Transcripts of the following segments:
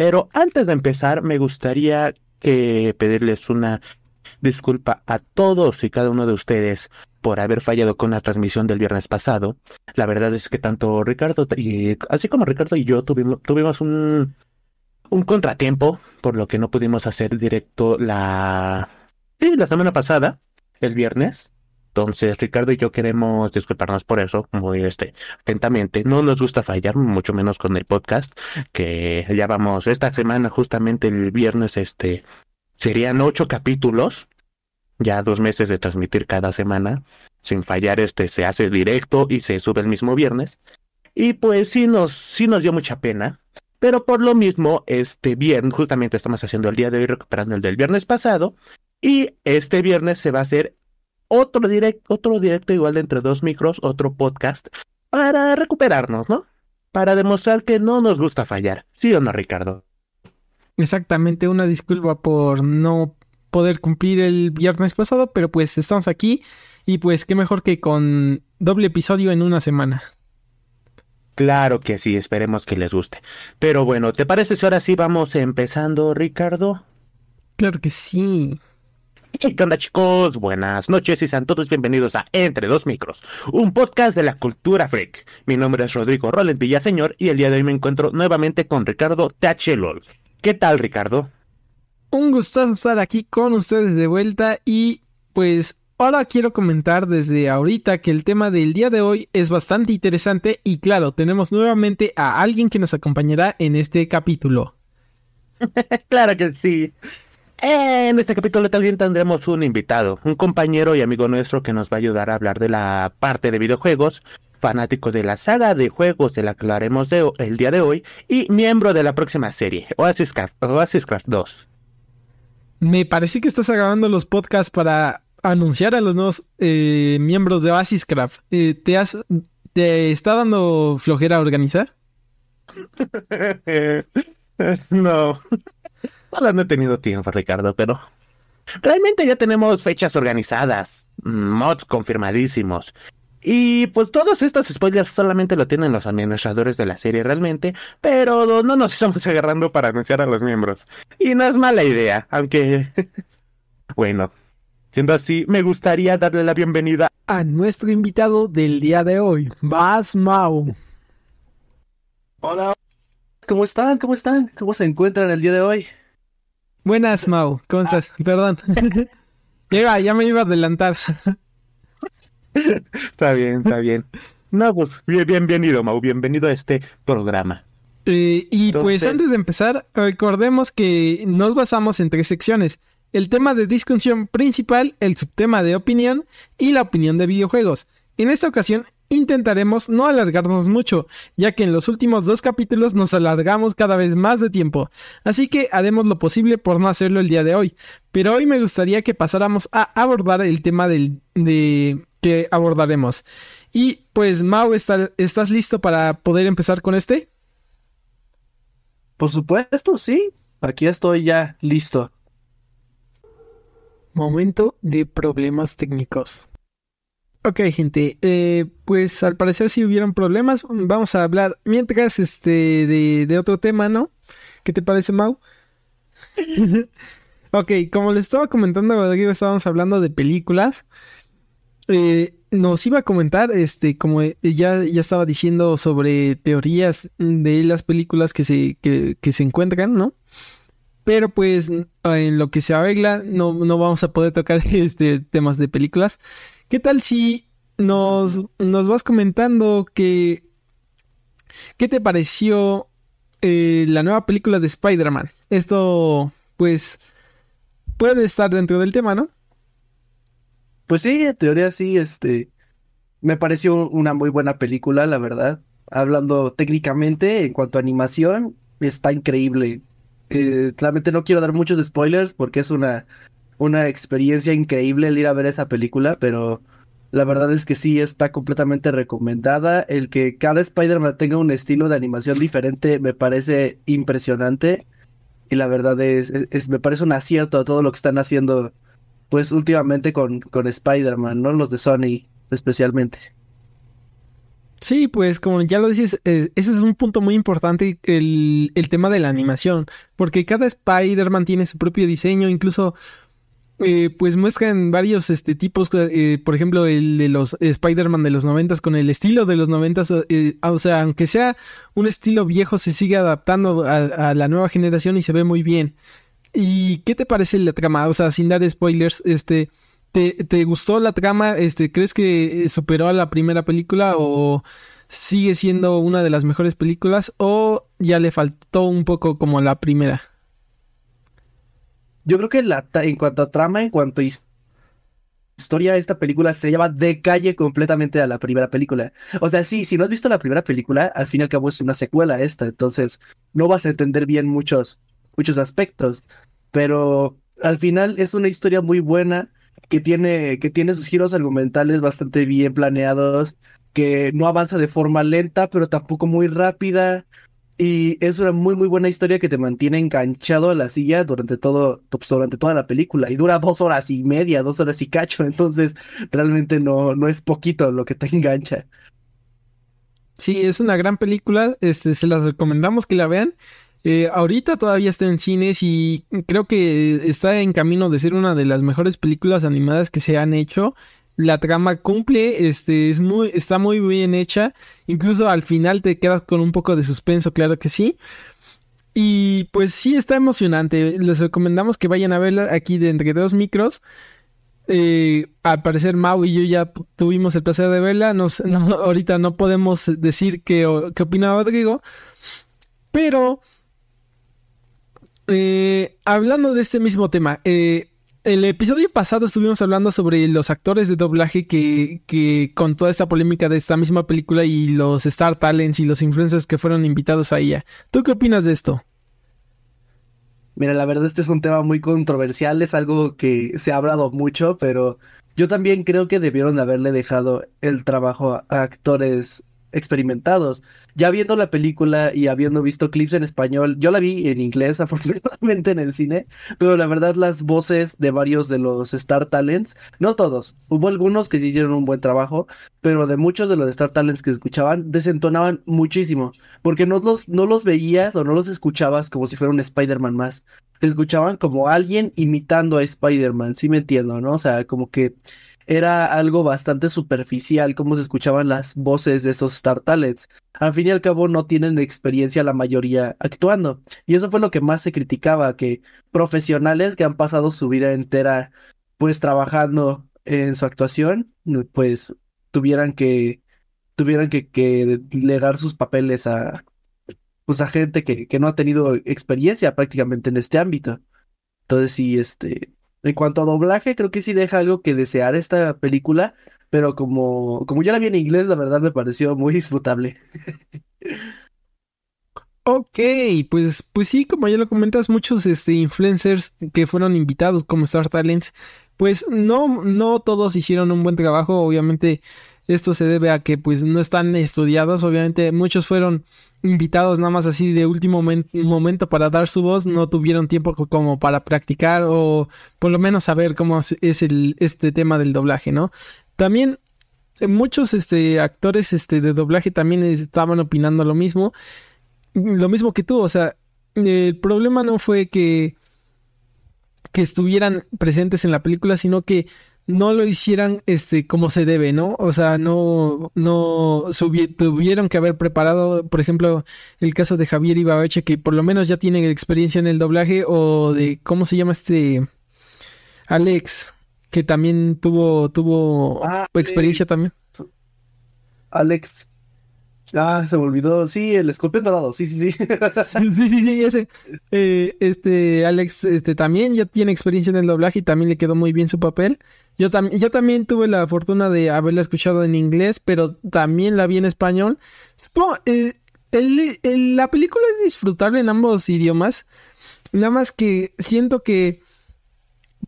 Pero antes de empezar, me gustaría que pedirles una disculpa a todos y cada uno de ustedes por haber fallado con la transmisión del viernes pasado. La verdad es que tanto Ricardo y así como Ricardo y yo tuvimos, un contratiempo, por lo que no pudimos hacer directo la, sí, la semana pasada, el viernes. Entonces, Ricardo y yo queremos disculparnos por eso, muy este, atentamente. No nos gusta fallar, mucho menos con el podcast, que ya vamos, esta semana, justamente el viernes, este, serían ocho capítulos, ya dos meses de transmitir cada semana, sin fallar, este, se hace directo y se sube el mismo viernes. Y pues sí nos, sí nos dio mucha pena, pero por lo mismo, este viernes, justamente estamos haciendo el día de hoy, recuperando el del viernes pasado, y este viernes se va a hacer otro directo, otro directo igual entre dos micros, otro podcast, para recuperarnos, ¿no? Para demostrar que no nos gusta fallar. ¿Sí o no, Ricardo? Exactamente, una disculpa por no poder cumplir el viernes pasado, pero pues estamos aquí y pues qué mejor que con doble episodio en una semana. Claro que sí, esperemos que les guste. Pero bueno, ¿te parece si ahora sí vamos empezando, Ricardo? Claro que sí. ¿Qué onda chicos? Buenas noches y sean todos bienvenidos a Entre Dos Micros, un podcast de la cultura freak. Mi nombre es Rodrigo Roland Villaseñor y el día de hoy me encuentro nuevamente con Ricardo THLOL. ¿Qué tal Ricardo? Un gustazo estar aquí con ustedes de vuelta y pues ahora quiero comentar desde ahorita que el tema del día de hoy es bastante interesante y claro, tenemos nuevamente a alguien que nos acompañará en este capítulo. claro que sí. En este capítulo también tendremos un invitado, un compañero y amigo nuestro que nos va a ayudar a hablar de la parte de videojuegos, fanático de la saga de juegos de la que hablaremos de, el día de hoy y miembro de la próxima serie, Oasis Craft, 2. Me parece que estás grabando los podcasts para anunciar a los nuevos eh, miembros de Oasis Craft. Eh, ¿te, has, ¿Te está dando flojera organizar? no. No he tenido tiempo, Ricardo, pero realmente ya tenemos fechas organizadas, mods confirmadísimos. Y pues todos estos spoilers solamente lo tienen los administradores de la serie realmente, pero no nos estamos agarrando para anunciar a los miembros. Y no es mala idea, aunque... bueno, siendo así, me gustaría darle la bienvenida a nuestro invitado del día de hoy, Bas Mau. Hola, ¿cómo están? ¿Cómo están? ¿Cómo se encuentran el día de hoy? Buenas, Mau. ¿Cómo estás? Perdón. ya, ya me iba a adelantar. está bien, está bien. No, pues bienvenido, Mau. Bienvenido a este programa. Eh, y pues antes de empezar, recordemos que nos basamos en tres secciones. El tema de discusión principal, el subtema de opinión y la opinión de videojuegos. En esta ocasión intentaremos no alargarnos mucho, ya que en los últimos dos capítulos nos alargamos cada vez más de tiempo, así que haremos lo posible por no hacerlo el día de hoy. Pero hoy me gustaría que pasáramos a abordar el tema del, de que abordaremos. Y pues Mau, ¿estás listo para poder empezar con este? Por supuesto, sí. Aquí estoy ya listo. Momento de problemas técnicos. Ok, gente, eh, pues al parecer si hubieron problemas. Vamos a hablar mientras este de, otro tema, ¿no? ¿Qué te parece, Mau? ok, como les estaba comentando, Rodrigo, estábamos hablando de películas. Eh, nos iba a comentar, este, como ya, ya estaba diciendo sobre teorías de las películas que se, que, que se encuentran, ¿no? Pero pues en lo que se arregla no, no vamos a poder tocar este temas de películas. ¿Qué tal si nos, nos vas comentando que... ¿Qué te pareció eh, la nueva película de Spider-Man? Esto, pues, puede estar dentro del tema, ¿no? Pues sí, en teoría sí, este... Me pareció una muy buena película, la verdad. Hablando técnicamente, en cuanto a animación, está increíble. Eh, claramente no quiero dar muchos spoilers porque es una una experiencia increíble el ir a ver esa película, pero la verdad es que sí está completamente recomendada. El que cada Spider-Man tenga un estilo de animación diferente me parece impresionante. Y la verdad es, es, me parece un acierto a todo lo que están haciendo, pues últimamente con, con Spider-Man, ¿no? Los de Sony especialmente. Sí, pues como ya lo dices, eh, ese es un punto muy importante, el, el tema de la animación, porque cada Spider-Man tiene su propio diseño, incluso eh, pues muestran varios este, tipos, eh, por ejemplo, el de los Spider-Man de los noventas con el estilo de los noventas, eh, o sea, aunque sea un estilo viejo, se sigue adaptando a, a, la nueva generación y se ve muy bien. ¿Y qué te parece la trama? O sea, sin dar spoilers, este... ¿Te, ¿Te, gustó la trama? Este, ¿Crees que superó a la primera película o sigue siendo una de las mejores películas o ya le faltó un poco como la primera? Yo creo que la, en cuanto a trama, en cuanto a historia, esta película se lleva de calle completamente a la primera película. O sea, sí, si no has visto la primera película, al fin y al cabo es una secuela esta, entonces no vas a entender bien muchos, muchos aspectos, pero al final es una historia muy buena que tiene, que tiene sus giros argumentales bastante bien planeados, que no avanza de forma lenta, pero tampoco muy rápida. Y es una muy, muy buena historia que te mantiene enganchado a la silla durante todo, pues, durante toda la película. Y dura dos horas y media, dos horas y cacho. Entonces, realmente no, no es poquito lo que te engancha. Sí, es una gran película. Este, se las recomendamos que la vean. Eh, ahorita todavía está en cines y creo que está en camino de ser una de las mejores películas animadas que se han hecho. La trama cumple, este, es muy, está muy bien hecha. Incluso al final te quedas con un poco de suspenso, claro que sí. Y pues sí, está emocionante. Les recomendamos que vayan a verla aquí de entre dos micros. Eh, al parecer Mau y yo ya tuvimos el placer de verla. Nos, no, ahorita no podemos decir qué, qué opina Rodrigo. Pero eh, hablando de este mismo tema, eh, el episodio pasado estuvimos hablando sobre los actores de doblaje que, que, con toda esta polémica de esta misma película y los Star Talents y los influencers que fueron invitados a ella. ¿Tú qué opinas de esto? Mira, la verdad este es un tema muy controversial, es algo que se ha hablado mucho, pero yo también creo que debieron haberle dejado el trabajo a actores experimentados. Ya viendo la película y habiendo visto clips en español, yo la vi en inglés afortunadamente en el cine, pero la verdad las voces de varios de los Star Talents, no todos, hubo algunos que sí hicieron un buen trabajo, pero de muchos de los Star Talents que escuchaban desentonaban muchísimo, porque no los, no los veías o no los escuchabas como si fuera un Spider-Man más. Te escuchaban como alguien imitando a Spider-Man, sí me entiendo, ¿no? O sea, como que era algo bastante superficial cómo se escuchaban las voces de esos Star Talents. Al fin y al cabo no tienen experiencia la mayoría actuando. Y eso fue lo que más se criticaba, que profesionales que han pasado su vida entera pues trabajando en su actuación, pues tuvieran que tuvieran que, que legar sus papeles a pues a gente que, que no ha tenido experiencia prácticamente en este ámbito. Entonces sí, este, en cuanto a doblaje, creo que sí deja algo que desear esta película, pero como, como yo la vi en inglés, la verdad me pareció muy disfrutable. Ok, pues, pues sí, como ya lo comentas, muchos este, influencers que fueron invitados como Star Talents, pues no, no todos hicieron un buen trabajo, obviamente esto se debe a que pues no están estudiados, obviamente muchos fueron invitados nada más así de último momento para dar su voz, no tuvieron tiempo como para practicar o por lo menos saber cómo es este tema del doblaje, ¿no? También eh, muchos este, actores este, de doblaje también estaban opinando lo mismo, lo mismo que tú, o sea, el problema no fue que que estuvieran presentes en la película, sino que no lo hicieran este como se debe, ¿no? O sea, no no tuvieron que haber preparado, por ejemplo, el caso de Javier Ibabeche que por lo menos ya tiene experiencia en el doblaje o de cómo se llama este Alex que también tuvo tuvo ah, experiencia también. Alex Ah, se me olvidó. Sí, el escorpión dorado. Sí, sí, sí. sí, sí, sí, ese. Eh, este, Alex, este, también ya tiene experiencia en el doblaje y también le quedó muy bien su papel. Yo, yo también tuve la fortuna de haberla escuchado en inglés, pero también la vi en español. Supongo, eh, la película es disfrutable en ambos idiomas. Nada más que siento que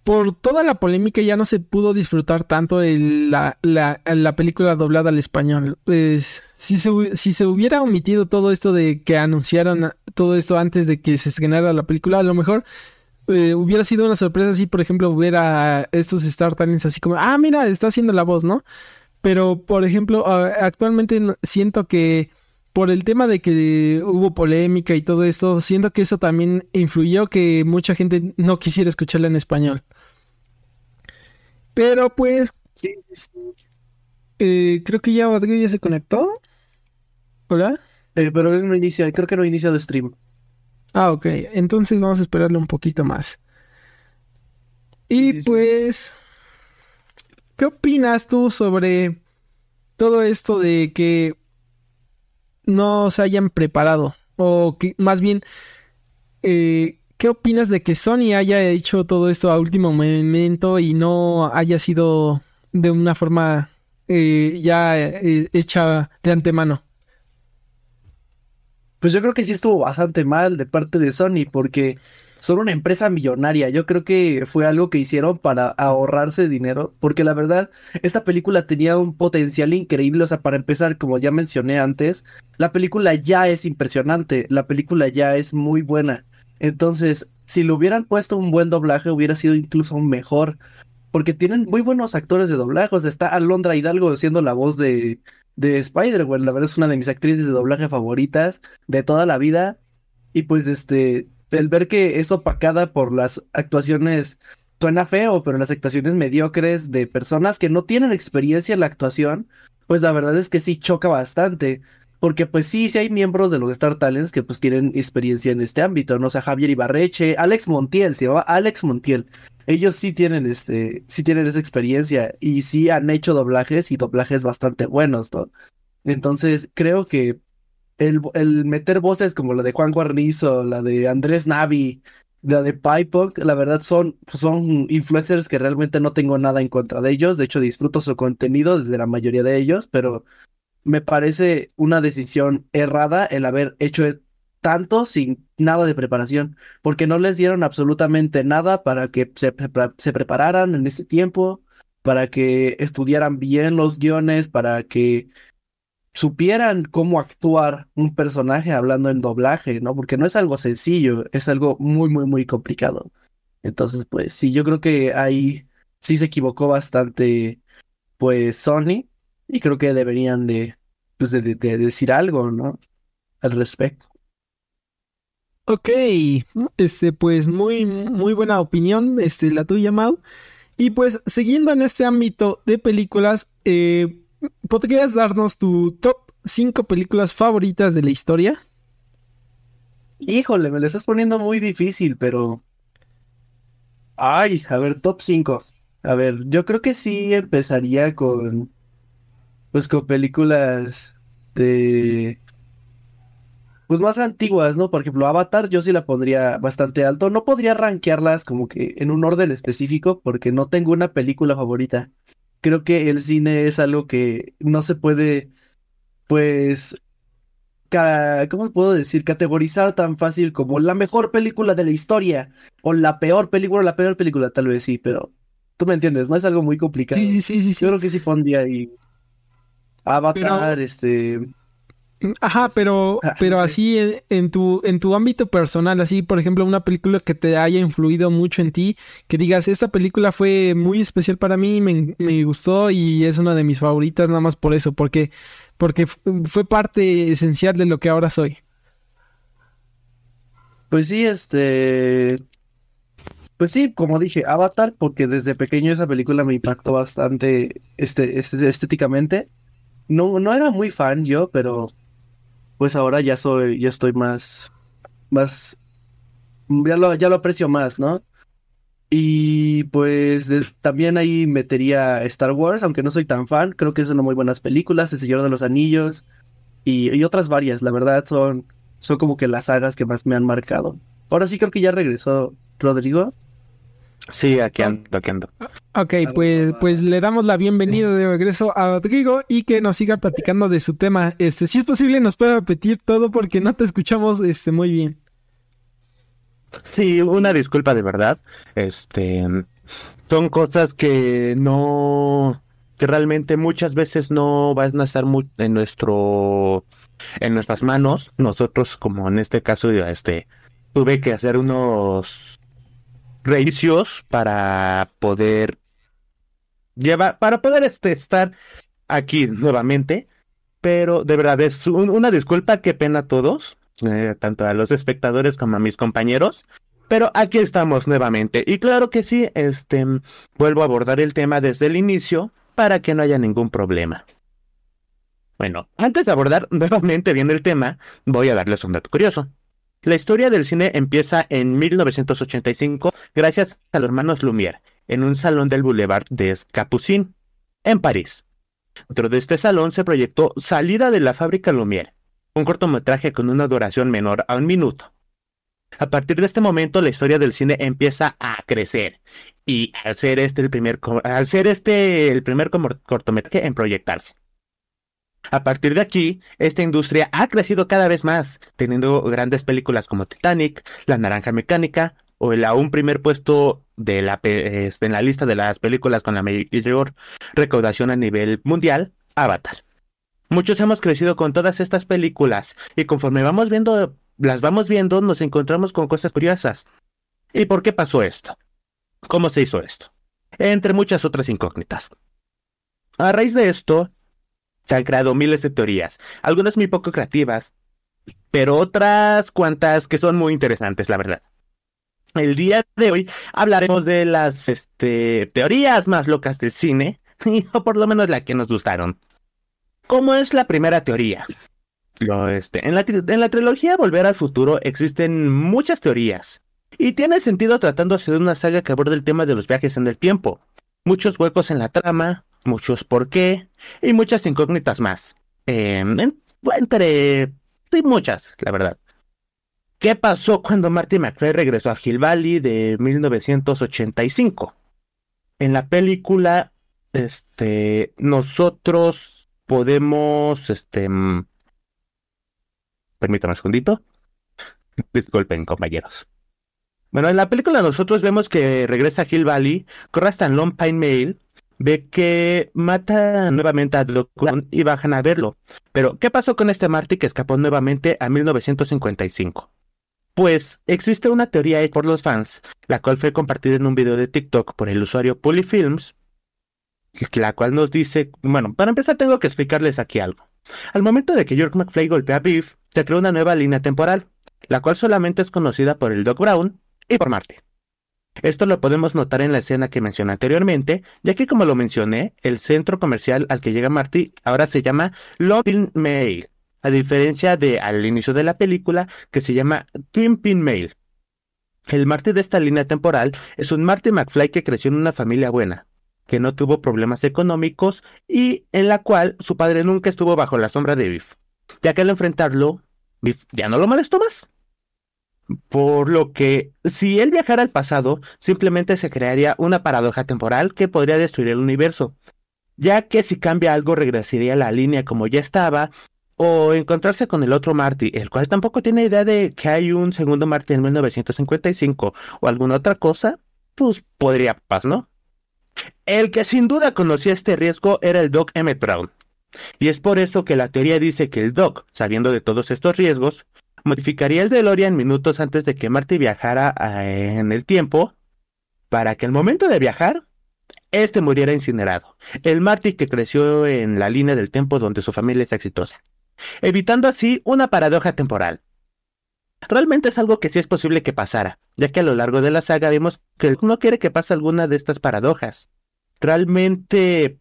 por toda la polémica ya no se pudo disfrutar tanto la, la, película doblada al español. Si, se, si se hubiera omitido todo esto de que anunciaron todo esto antes de que se estrenara la película, a lo mejor eh, hubiera sido una sorpresa si, por ejemplo, hubiera estos Star Talents así como, ah, mira, está haciendo la voz, ¿no? pero por ejemplo, actualmente siento que por el tema de que hubo polémica y todo esto, siento que eso también influyó que mucha gente no quisiera escucharla en español. Pero pues... Sí, sí, eh, creo que ya Rodrigo ya se conectó. Hola. Eh, pero no inicia, creo que no inicia el stream. Ah, ok. Entonces vamos a esperarle un poquito más. Y pues... ¿Qué opinas tú sobre todo esto de que no se hayan preparado? O que más bien, eh, ¿qué opinas de que Sony haya hecho todo esto a último momento y no haya sido de una forma eh, ya eh, hecha de antemano? Pues yo creo que sí estuvo bastante mal de parte de Sony porque son una empresa millonaria. Yo creo que fue algo que hicieron para ahorrarse dinero, porque la verdad, esta película tenía un potencial increíble. O sea, para empezar, como ya mencioné antes, la película ya es impresionante, la película ya es muy buena. Entonces, si le hubieran puesto un buen doblaje, hubiera sido incluso mejor, porque tienen muy buenos actores de doblaje. O sea, está Alondra Hidalgo siendo la voz de, de Spider-Man. La verdad es una de mis actrices de doblaje favoritas de toda la vida. Y pues este, el ver que es opacada por las actuaciones, suena feo, pero las actuaciones mediocres de personas que no tienen experiencia en la actuación, pues la verdad es que sí choca bastante. Porque pues sí, sí hay miembros de los Star Talents que pues tienen experiencia en este ámbito, ¿no? O sea, Javier Ibarreche, Alex Montiel, se llama Alex Montiel. Ellos sí tienen este, sí tienen esa experiencia y sí han hecho doblajes y doblajes bastante buenos, ¿no? Entonces, creo que el, meter voces como la de Juan Guarnizo, la de Andrés Navi, la de Pipunk, la verdad son, son influencers que realmente no tengo nada en contra de ellos. De hecho, disfruto su contenido desde la mayoría de ellos, pero me parece una decisión errada el haber hecho tanto sin nada de preparación, porque no les dieron absolutamente nada para que se, se prepararan en ese tiempo, para que estudiaran bien los guiones, para que supieran cómo actuar un personaje hablando en doblaje, ¿no? Porque no es algo sencillo, es algo muy, muy, muy complicado. Entonces, pues sí, yo creo que ahí sí se equivocó bastante, pues Sony, y creo que deberían de, pues, de, decir algo, ¿no? Al respecto. Ok, este, pues muy, muy buena opinión, este, la tuya, Mau. Y pues siguiendo en este ámbito de películas, eh, ¿podrías darnos tu top 5 películas favoritas de la historia? Híjole, me lo estás poniendo muy difícil, pero... Ay, a ver, top 5. A ver, yo creo que sí empezaría con... Pues con películas de... Pues más antiguas, ¿no? Por ejemplo, Avatar yo sí la pondría bastante alto. No podría rankearlas como que en un orden específico porque no tengo una película favorita creo que el cine es algo que no se puede, pues, ¿cómo puedo decir? Categorizar tan fácil como la mejor película de la historia o la peor película, la peor película, tal vez sí, pero tú me entiendes, no es algo muy complicado. Sí, sí, sí, sí. Yo creo que sí pondría ahí Avatar, este, Ajá, pero, ah, pero así en, tu, en tu ámbito personal, así, por ejemplo, una película que te haya influido mucho en ti, que digas, esta película fue muy especial para mí, me, me gustó y es una de mis favoritas nada más por eso, porque, porque fue parte esencial de lo que ahora soy. Pues sí, este... Pues sí, como dije, Avatar, porque desde pequeño esa película me impactó bastante este, este estéticamente. No, no era muy fan yo, pero pues ahora ya soy, ya estoy más, más, ya lo, ya lo aprecio más, ¿no? Y pues también ahí metería Star Wars, aunque no soy tan fan, creo que son muy buenas películas, El Señor de los Anillos y, otras varias, la verdad son, son como que las sagas que más me han marcado. Ahora sí creo que ya regresó Rodrigo. Sí, aquí ando, aquí ando. Ok, pues, pues le damos la bienvenida de regreso a Rodrigo y que nos siga platicando de su tema. Este, si es posible, nos puede repetir todo porque no te escuchamos este, muy bien. Sí, una disculpa de verdad. Este, son cosas que no, que realmente muchas veces no van a estar muy en nuestro, en nuestras manos. Nosotros, como en este caso, este, tuve que hacer unos reinicios para poder llevar, para poder este, estar aquí nuevamente, pero de verdad es una disculpa, qué pena a todos, eh, tanto a los espectadores como a mis compañeros. Pero aquí estamos nuevamente. Y claro que sí, este vuelvo a abordar el tema desde el inicio para que no haya ningún problema. Bueno, antes de abordar nuevamente bien el tema, voy a darles un dato curioso. La historia del cine empieza en 1985 gracias a los hermanos Lumière, en un salón del Boulevard des Capucines, en París. Dentro de este salón se proyectó Salida de la fábrica Lumière, un cortometraje con una duración menor a un minuto. A partir de este momento la historia del cine empieza a crecer y al ser este el primer al ser este el primer cortometraje en proyectarse. A partir de aquí, esta industria ha crecido cada vez más, teniendo grandes películas como Titanic, La Naranja Mecánica o el aún primer puesto de la, este, en la lista de las películas con la mayor recaudación a nivel mundial, Avatar. Muchos hemos crecido con todas estas películas y conforme vamos viendo, las vamos viendo, nos encontramos con cosas curiosas. ¿Y por qué pasó esto? ¿Cómo se hizo esto? Entre muchas otras incógnitas. A raíz de esto, se han creado miles de teorías, algunas muy poco creativas, pero otras cuantas que son muy interesantes, la verdad. El día de hoy hablaremos de las este, teorías más locas del cine, o por lo menos la que nos gustaron. ¿Cómo es la primera teoría? Lo, este, en, la, en la trilogía Volver al Futuro existen muchas teorías, y tiene sentido tratándose de una saga que aborda el tema de los viajes en el tiempo. Muchos huecos en la trama, muchos por qué y muchas incógnitas más. Eh, entre sí, muchas, la verdad. ¿Qué pasó cuando Marty McFly regresó a Hill Valley de 1985? En la película, este, nosotros podemos, este, mm, permítame un segundito. Disculpen, compañeros. Bueno, en la película nosotros vemos que regresa a Hill Valley, corre hasta Long Pine Mail ve que mata nuevamente a Doc Brown y bajan a verlo. Pero, ¿qué pasó con este Marty que escapó nuevamente a 1955? Pues existe una teoría hecha por los fans, la cual fue compartida en un video de TikTok por el usuario Polyfilms, la cual nos dice, bueno, para empezar tengo que explicarles aquí algo. Al momento de que George McFly golpea a Biff, se creó una nueva línea temporal, la cual solamente es conocida por el Doc Brown y por Marty. Esto lo podemos notar en la escena que mencioné anteriormente, ya que como lo mencioné, el centro comercial al que llega Marty ahora se llama Loving Mail, a diferencia de al inicio de la película que se llama Twin Pin Mail. El Marty de esta línea temporal es un Marty McFly que creció en una familia buena, que no tuvo problemas económicos y en la cual su padre nunca estuvo bajo la sombra de Biff, ya que al enfrentarlo, Biff ya no lo molestó más. Por lo que, si él viajara al pasado, simplemente se crearía una paradoja temporal que podría destruir el universo, ya que si cambia algo regresaría la línea como ya estaba, o encontrarse con el otro Marty, el cual tampoco tiene idea de que hay un segundo Marty en 1955 o alguna otra cosa, pues podría pasar, ¿no? El que sin duda conocía este riesgo era el Doc Emmett Brown. Y es por eso que la teoría dice que el Doc, sabiendo de todos estos riesgos, modificaría el DeLorean minutos antes de que Marty viajara eh, en el tiempo para que al momento de viajar, este muriera incinerado. El Marty que creció en la línea del tiempo donde su familia es exitosa, evitando así una paradoja temporal. Realmente es algo que sí es posible que pasara, ya que a lo largo de la saga vemos que no quiere que pase alguna de estas paradojas. Realmente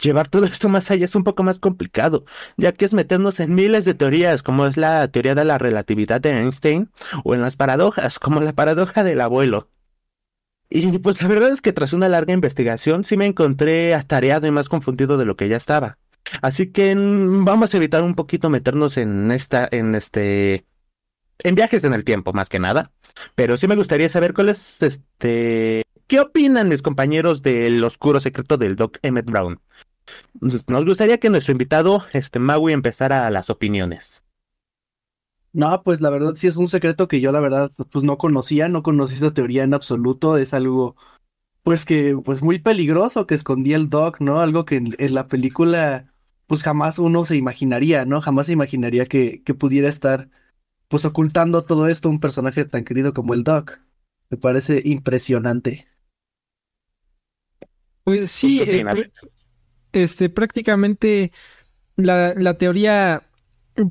llevar todo esto más allá es un poco más complicado, ya que es meternos en miles de teorías, como es la teoría de la relatividad de Einstein, o en las paradojas, como la paradoja del abuelo. Y pues la verdad es que tras una larga investigación sí me encontré atareado y más confundido de lo que ya estaba. Así que mm, vamos a evitar un poquito meternos en esta, en este, en viajes en el tiempo, más que nada. Pero sí me gustaría saber cuál es, este, ¿qué opinan mis compañeros del oscuro secreto del Doc Emmett Brown? Nos gustaría que nuestro invitado, este Maui, empezara las opiniones. No, pues la verdad sí es un secreto que yo la verdad pues no conocía, no conocí esa teoría en absoluto, es algo pues que pues muy peligroso que escondía el Doc, ¿no? Algo que en, la película pues jamás uno se imaginaría, ¿no? Jamás se imaginaría que, que pudiera estar pues ocultando todo esto un personaje tan querido como el Doc. Me parece impresionante. Pues sí, este, prácticamente la, la teoría,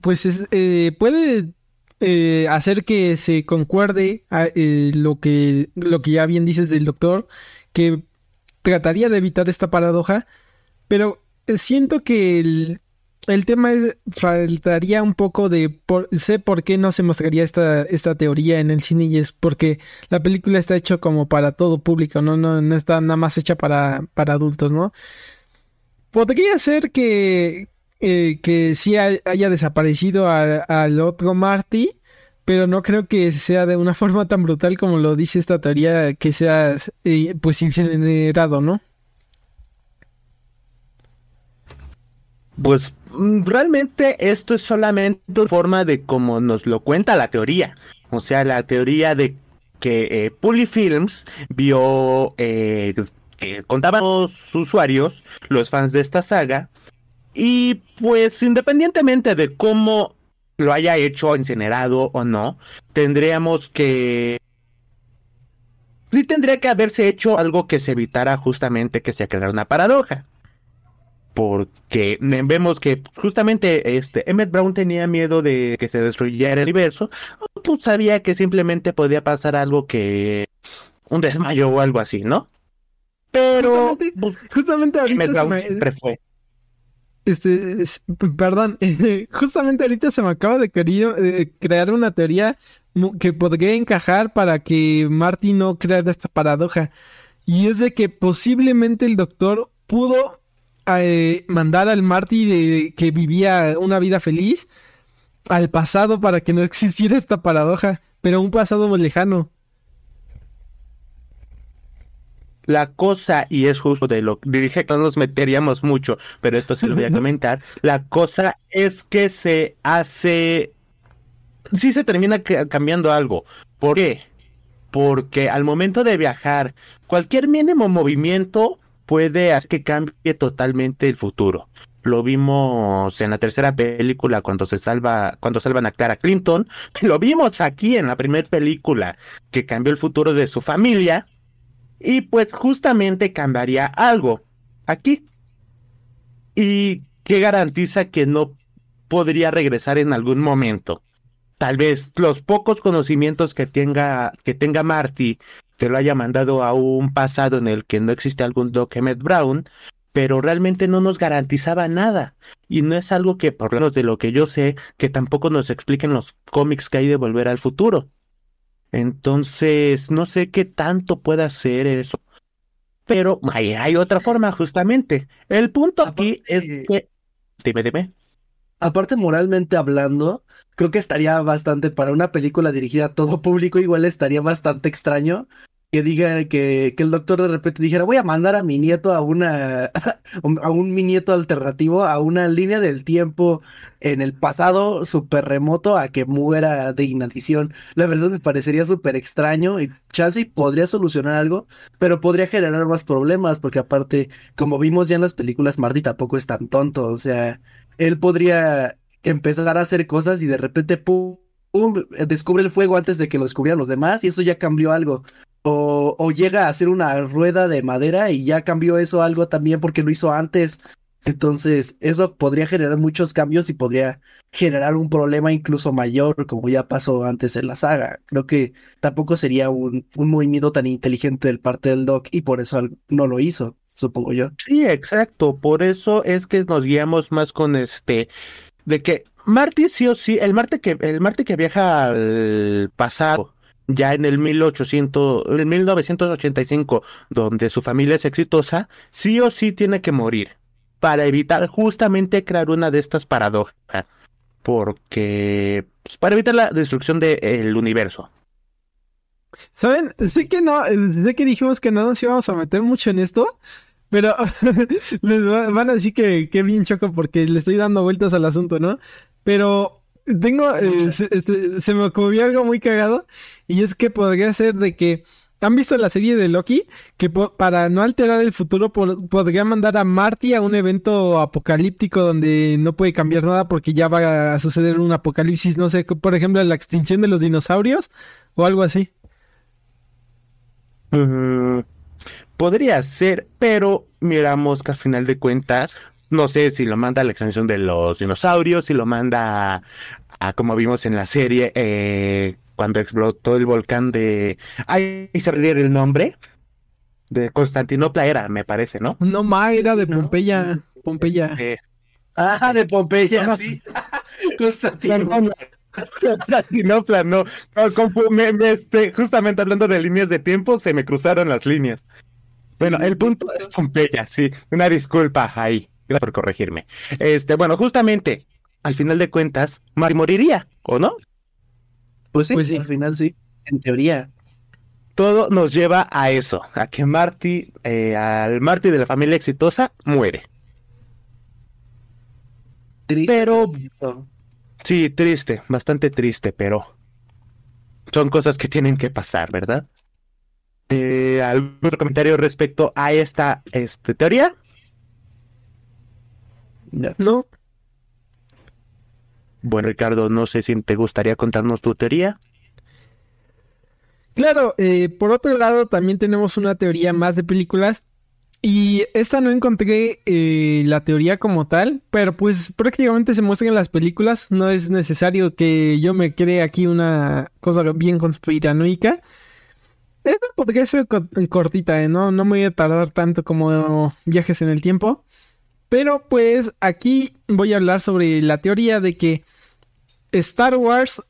pues, es, eh, puede eh, hacer que se concuerde a, eh, lo, que, lo que ya bien dices del doctor, que trataría de evitar esta paradoja, pero siento que el, el tema es, faltaría un poco de, por, sé por qué no se mostraría esta, esta teoría en el cine y es porque la película está hecha como para todo público, no, no, no está nada más hecha para, para adultos, ¿no? Podría ser que, eh, que sí haya desaparecido al otro Marty, pero no creo que sea de una forma tan brutal como lo dice esta teoría, que sea eh, pues incinerado, ¿no? Pues mm, realmente esto es solamente forma de como nos lo cuenta la teoría. O sea, la teoría de que eh, Films vio eh, que contaban los usuarios, los fans de esta saga, y pues independientemente de cómo lo haya hecho incinerado o no, tendríamos que sí tendría que haberse hecho algo que se evitara justamente que se creara una paradoja porque vemos que justamente este Emmett Brown tenía miedo de que se destruyera el universo, pues sabía que simplemente podía pasar algo que un desmayo o algo así, ¿no? Pero justamente, pues, ahorita se me... fue. Este, perdón, justamente ahorita se me acaba de querer, crear una teoría que podría encajar para que Marty no creara esta paradoja. Y es de que posiblemente el doctor pudo eh, mandar al Marty de, que vivía una vida feliz al pasado para que no existiera esta paradoja, pero un pasado muy lejano. La cosa, y es justo de lo que dije que no nos meteríamos mucho, pero esto se lo voy a comentar. La cosa es que se hace. Sí se termina cambiando algo. ¿Por qué? Porque al momento de viajar, cualquier mínimo movimiento puede hacer que cambie totalmente el futuro. Lo vimos en la tercera película cuando se salva, cuando salvan a Clara Clinton. Lo vimos aquí en la primera película que cambió el futuro de su familia. Y pues justamente cambiaría algo aquí. Y que garantiza que no podría regresar en algún momento. Tal vez los pocos conocimientos que tenga, que tenga Marty que lo haya mandado a un pasado en el que no existe algún Doc Emmett Brown, pero realmente no nos garantizaba nada. Y no es algo que, por lo menos de lo que yo sé, que tampoco nos expliquen los cómics que hay de Volver al Futuro. Entonces, no sé qué tanto puede hacer eso. Pero hay, hay otra forma, justamente. El punto aquí es que... Dime, dime. Aparte, moralmente hablando, creo que estaría bastante para una película dirigida a todo público, igual estaría bastante extraño que diga que, que, el doctor de repente dijera voy a mandar a mi nieto a una a un mi nieto alternativo a una línea del tiempo en el pasado súper remoto a que muera de inanición. La verdad me parecería súper extraño y chance podría solucionar algo, pero podría generar más problemas porque aparte, como vimos ya en las películas, Marty tampoco es tan tonto, o sea, él podría empezar a hacer cosas y de repente pum, descubre el fuego antes de que lo descubrieran los demás y eso ya cambió algo. O, llega a hacer una rueda de madera y ya cambió eso algo también porque lo hizo antes. Entonces, eso podría generar muchos cambios y podría generar un problema incluso mayor, como ya pasó antes en la saga. Creo que tampoco sería un, un movimiento tan inteligente del parte del Doc y por eso no lo hizo, supongo yo. Sí, exacto. Por eso es que nos guiamos más con este, de que Marty sí o sí, el Marte que, el Marte que viaja al pasado ya en el 1800, en 1985, donde su familia es exitosa, sí o sí tiene que morir para evitar justamente crear una de estas paradojas, porque pues, para evitar la destrucción del universo. Saben, sé que no, sé que dijimos que no nos íbamos a meter mucho en esto, pero les van a decir que, que bien choco porque le estoy dando vueltas al asunto, ¿no? Pero tengo, eh, este, se, me ocurrió algo muy cagado y es que podría ser de que ¿Han visto la serie de Loki? Que para no alterar el futuro podría mandar a Marty a un evento apocalíptico donde no puede cambiar nada porque ya va a suceder un apocalipsis, no sé, por ejemplo, la extinción de los dinosaurios o algo así. podría ser, pero miramos que al final de cuentas, no sé si lo manda a la extensión de los dinosaurios, si lo manda a, como vimos en la serie, eh, cuando explotó el volcán de... Ay, se olvidó el nombre. De Constantinopla era, me parece, ¿no? No, ma, era de Pompeya. Pompeya. Eh, Ah, de Pompeya, sí. Constantino. Constantinopla, no. no me- me, este, justamente hablando de líneas de tiempo, se me cruzaron las líneas. Bueno, el punto es Pompeya, sí. Una disculpa ahí. Gracias por corregirme. Este, bueno, justamente, al final de cuentas, Mari moriría, ¿o no? Pues sí, Pues sí. al final sí, en teoría. Todo nos lleva a eso, a que Marty, eh, al Marty de la familia exitosa, muere. Triste, Pero- Sí, triste, bastante triste, pero son cosas que tienen que pasar, ¿verdad? Eh, ¿Algún otro comentario respecto a esta este, teoría? No. ¿No? Bueno, Ricardo, no sé si te gustaría contarnos tu teoría. Claro, eh, por otro lado también tenemos una teoría más de películas y esta no encontré eh, la teoría como tal, pero pues prácticamente se muestra en las películas, no es necesario que yo me cree aquí una cosa bien conspiranoica. Esta podría ser co- cortita, ¿eh? no, no me voy a tardar tanto como viajes en el tiempo, pero pues aquí voy a hablar sobre la teoría de que Star Wars,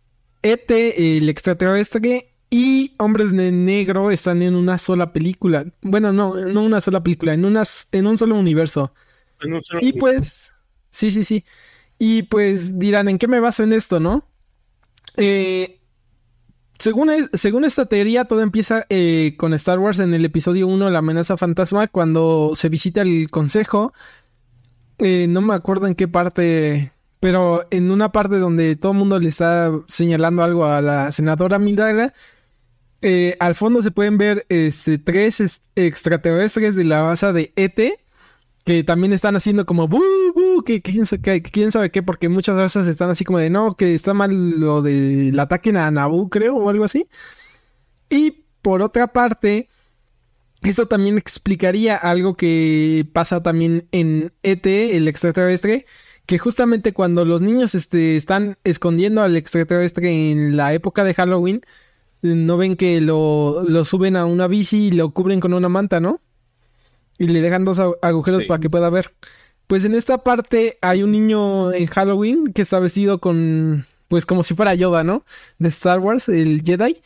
ET, el extraterrestre y Hombres de Negro están en una sola película. Bueno, no, no una sola película, en, unas, en un solo universo. Y pues, sí, sí, sí. Y pues dirán, ¿en qué me baso en esto, no? Eh, según, según esta teoría, todo empieza eh, con Star Wars en el episodio 1, La amenaza fantasma, cuando se visita el consejo. Eh, no me acuerdo en qué parte, pero en una parte donde todo el mundo le está señalando algo a la senadora Midala. eh, al fondo se pueden ver este, tres es- extraterrestres de la base de ET que también están haciendo como "Bu, bu", que, que que- que quién sabe qué, porque muchas veces están así como de no, que está mal lo del ataque a Naboo, creo, o algo así. Y por otra parte, esto también explicaría algo que pasa también en ET, el extraterrestre, que justamente cuando los niños este, están escondiendo al extraterrestre en la época de Halloween, no ven que lo, lo suben a una bici y lo cubren con una manta, ¿no? Y le dejan dos agu- agujeros Sí. para que pueda ver. Pues en esta parte hay un niño en Halloween que está vestido con, pues como si fuera Yoda, ¿no? De Star Wars, el Jedi.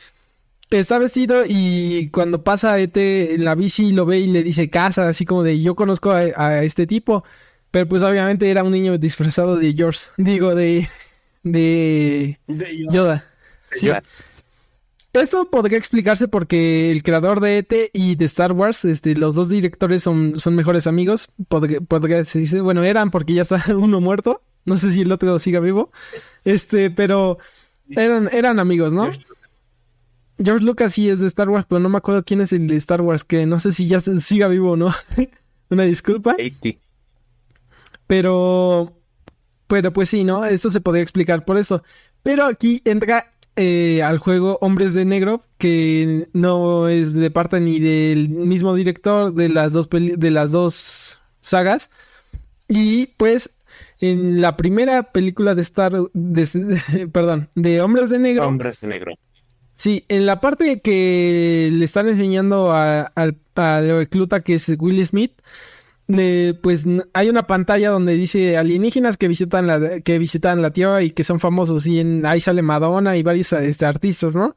Está vestido y cuando pasa ET en la bici lo ve y le dice casa, así como de yo conozco a, a este tipo. Pero pues obviamente era un niño disfrazado de George, digo, de, de Yoda. Sí. Ya. Esto podría explicarse porque el creador de ET y de Star Wars, este, los dos directores son, son mejores amigos. Podría, podría decirse, bueno, eran porque ya está uno muerto. No sé si el otro siga vivo. Este, pero eran, eran amigos, ¿no? George Lucas sí es de Star Wars, pero no me acuerdo quién es el de Star Wars, que no sé si ya se- siga vivo o no. Una disculpa. Pero, pero pues sí, ¿no? Esto se podría explicar por eso. Pero aquí entra eh, al juego Hombres de Negro, que no es de parte ni del mismo director de las dos, peli- de las dos sagas. Y pues en la primera película de Star, de- perdón, de Hombres de Negro. Hombres de negro. Sí, en la parte que le están enseñando a- recluta que es Will Smith, pues hay una pantalla donde dice alienígenas que visitan la que visitan la Tierra y que son famosos y en, ahí sale Madonna y varios este, artistas, ¿no?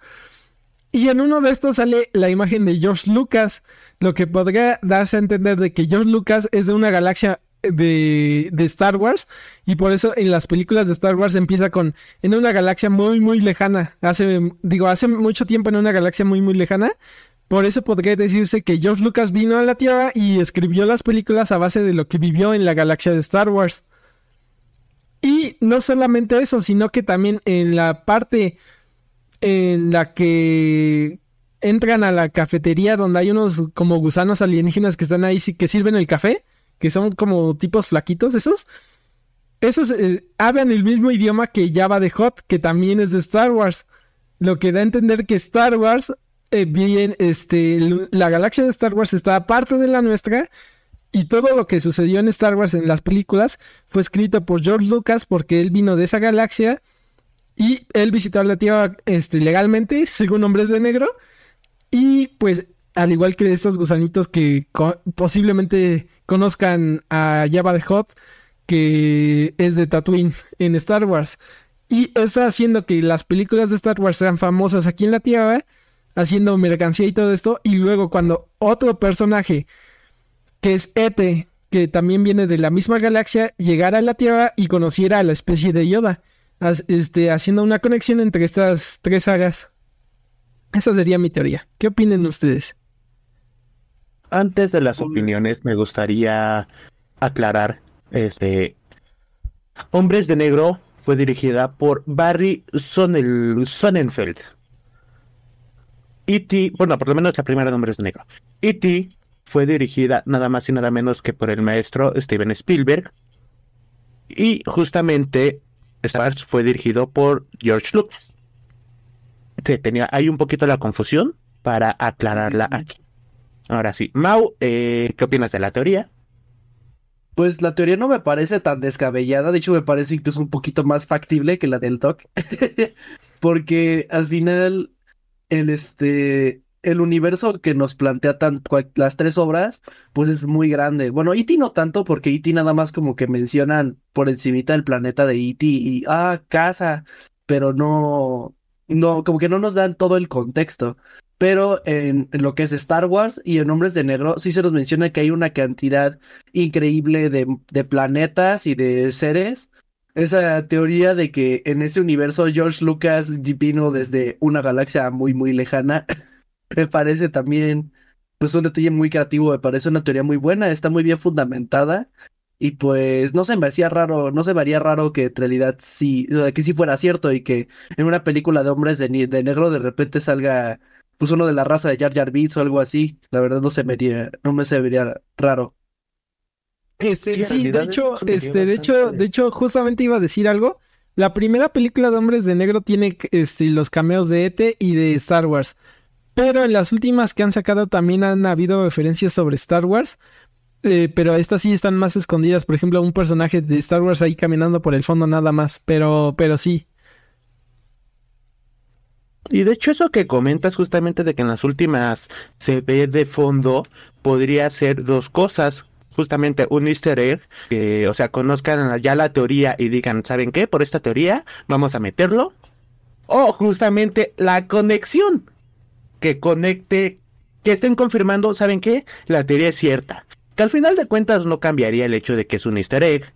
Y en uno de estos sale la imagen de George Lucas, lo que podría darse a entender de que George Lucas es de una galaxia de, de Star Wars y por eso en las películas de Star Wars empieza con en una galaxia muy muy lejana, hace digo, hace mucho tiempo en una galaxia muy muy lejana. Por eso podría decirse que George Lucas vino a la Tierra y escribió las películas a base de lo que vivió en la galaxia de Star Wars. Y no solamente eso, sino que también en la parte en la que entran a la cafetería donde hay unos como gusanos alienígenas que están ahí que sirven el café, que son como tipos flaquitos esos. Esos eh, hablan el mismo idioma que Java de Hot, que también es de Star Wars. Lo que da a entender que Star Wars eh, bien, este, la galaxia de Star Wars está aparte de la nuestra y todo lo que sucedió en Star Wars en las películas fue escrito por George Lucas porque él vino de esa galaxia y él visitó la Tierra este, legalmente, según Hombres de Negro. Y pues, al igual que estos gusanitos que posiblemente conozcan a Java de Hot, que es de Tatooine en Star Wars. Y está haciendo que las películas de Star Wars sean famosas aquí en la Tierra, haciendo mercancía y todo esto. Y luego cuando otro personaje, que es Ete, que también viene de la misma galaxia, llegara a la Tierra y conociera a la especie de Yoda este, haciendo una conexión entre estas tres sagas. Esa sería mi teoría. ¿Qué opinan ustedes? Antes de las opiniones, me gustaría aclarar, este, Hombres de Negro fue dirigida por Barry Sonnenfeld. E.T., bueno, por lo menos la primera de Hombres de Negro. E.T. fue dirigida nada más y nada menos que por el maestro Steven Spielberg. Y justamente Star Wars fue dirigido por George Lucas. tenía, hay un poquito la confusión para aclararla aquí. Ahora sí, Mau, eh, ¿qué opinas de la teoría? Pues la teoría no me parece tan descabellada, de hecho me parece incluso un poquito más factible que la del TOC, porque al final el este el universo que nos plantea las tres obras, pues es muy grande. Bueno, E.T. no tanto, porque E.T. nada más como que mencionan por encimita el planeta de E.T. y, ah, casa, pero no, no, como que no nos dan todo el contexto. Pero en, lo que es Star Wars y en Hombres de Negro, sí se nos menciona que hay una cantidad increíble de, de planetas y de seres esa teoría de que en ese universo George Lucas vino desde una galaxia muy muy lejana me parece también, pues un detalle muy creativo, me parece una teoría muy buena, está muy bien fundamentada. Y pues no se me hacía raro, no se me haría raro que en realidad sí, que sí fuera cierto y que en una película de hombres de, de negro de repente salga pues uno de la raza de Jar Jar Binks o algo así. La verdad no se me haría, no me se vería raro. Este, sí, de hecho, este, de hecho, de hecho, justamente iba a decir algo. La primera película de hombres de negro tiene este, los cameos de Ete y de Star Wars. Pero en las últimas que han sacado también han habido referencias sobre Star Wars. Eh, pero estas sí están más escondidas. Por ejemplo, un personaje de Star Wars ahí caminando por el fondo nada más. Pero, pero sí. Y de hecho eso que comentas justamente de que en las últimas se ve de fondo podría ser dos cosas. Justamente un easter egg, que, o sea, conozcan ya la teoría y digan, ¿saben qué? Por esta teoría vamos a meterlo. O justamente la conexión que conecte, que estén confirmando, ¿saben qué? La teoría es cierta. Que al final de cuentas no cambiaría el hecho de que es un easter egg,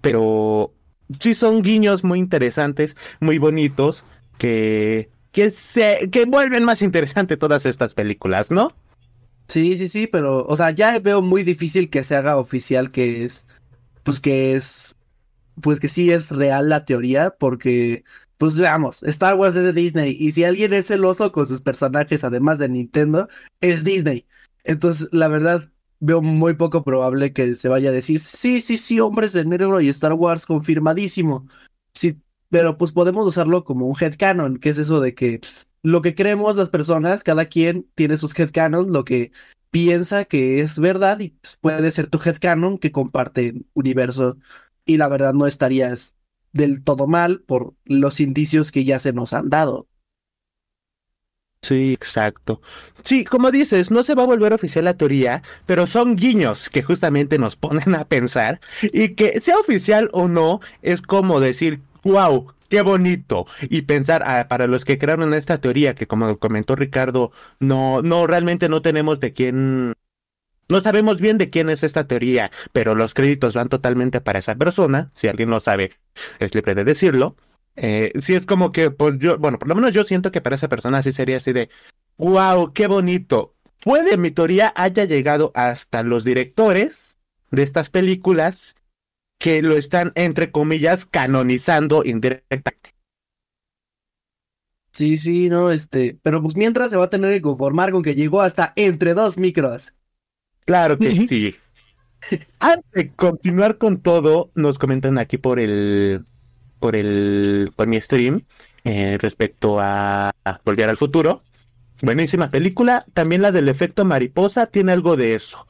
pero sí son guiños muy interesantes, muy bonitos, que, que, se, que vuelven más interesante todas estas películas, ¿no? Sí, sí, sí, pero, o sea, ya veo muy difícil que se haga oficial que es, pues que es, pues que sí es real la teoría, porque pues veamos, Star Wars es de Disney y si alguien es celoso con sus personajes, además de Nintendo, es Disney. Entonces, la verdad, veo muy poco probable que se vaya a decir, sí, sí, sí, hombres de negro y Star Wars confirmadísimo. Sí, pero pues podemos usarlo como un headcanon, que es eso de que lo que creemos las personas, cada quien tiene sus headcanons, lo que piensa que es verdad y puede ser tu headcanon que comparte universo y la verdad no estarías del todo mal por los indicios que ya se nos han dado. Sí, exacto. Sí, como dices, no se va a volver oficial la teoría, pero son guiños que justamente nos ponen a pensar y que sea oficial o no es como decir, wow, qué bonito y pensar ah, para los que crearon esta teoría que como comentó Ricardo, no no realmente no tenemos de quién no sabemos bien de quién es esta teoría, pero los créditos van totalmente para esa persona. Si alguien lo sabe, es libre de decirlo. Eh, si es como que, pues yo, bueno, por lo menos yo siento que para esa persona sí sería así de, wow, qué bonito. Puede mi teoría haya llegado hasta los directores de estas películas que lo están, entre comillas, canonizando indirectamente. Sí, sí, no, este, pero pues mientras se va a tener que conformar con que llegó hasta entre dos micros. Claro que sí. Antes de continuar con todo, nos comentan aquí por el por el por mi stream eh, respecto a, Volver al Futuro Buenísima película. También la del efecto mariposa tiene algo de eso.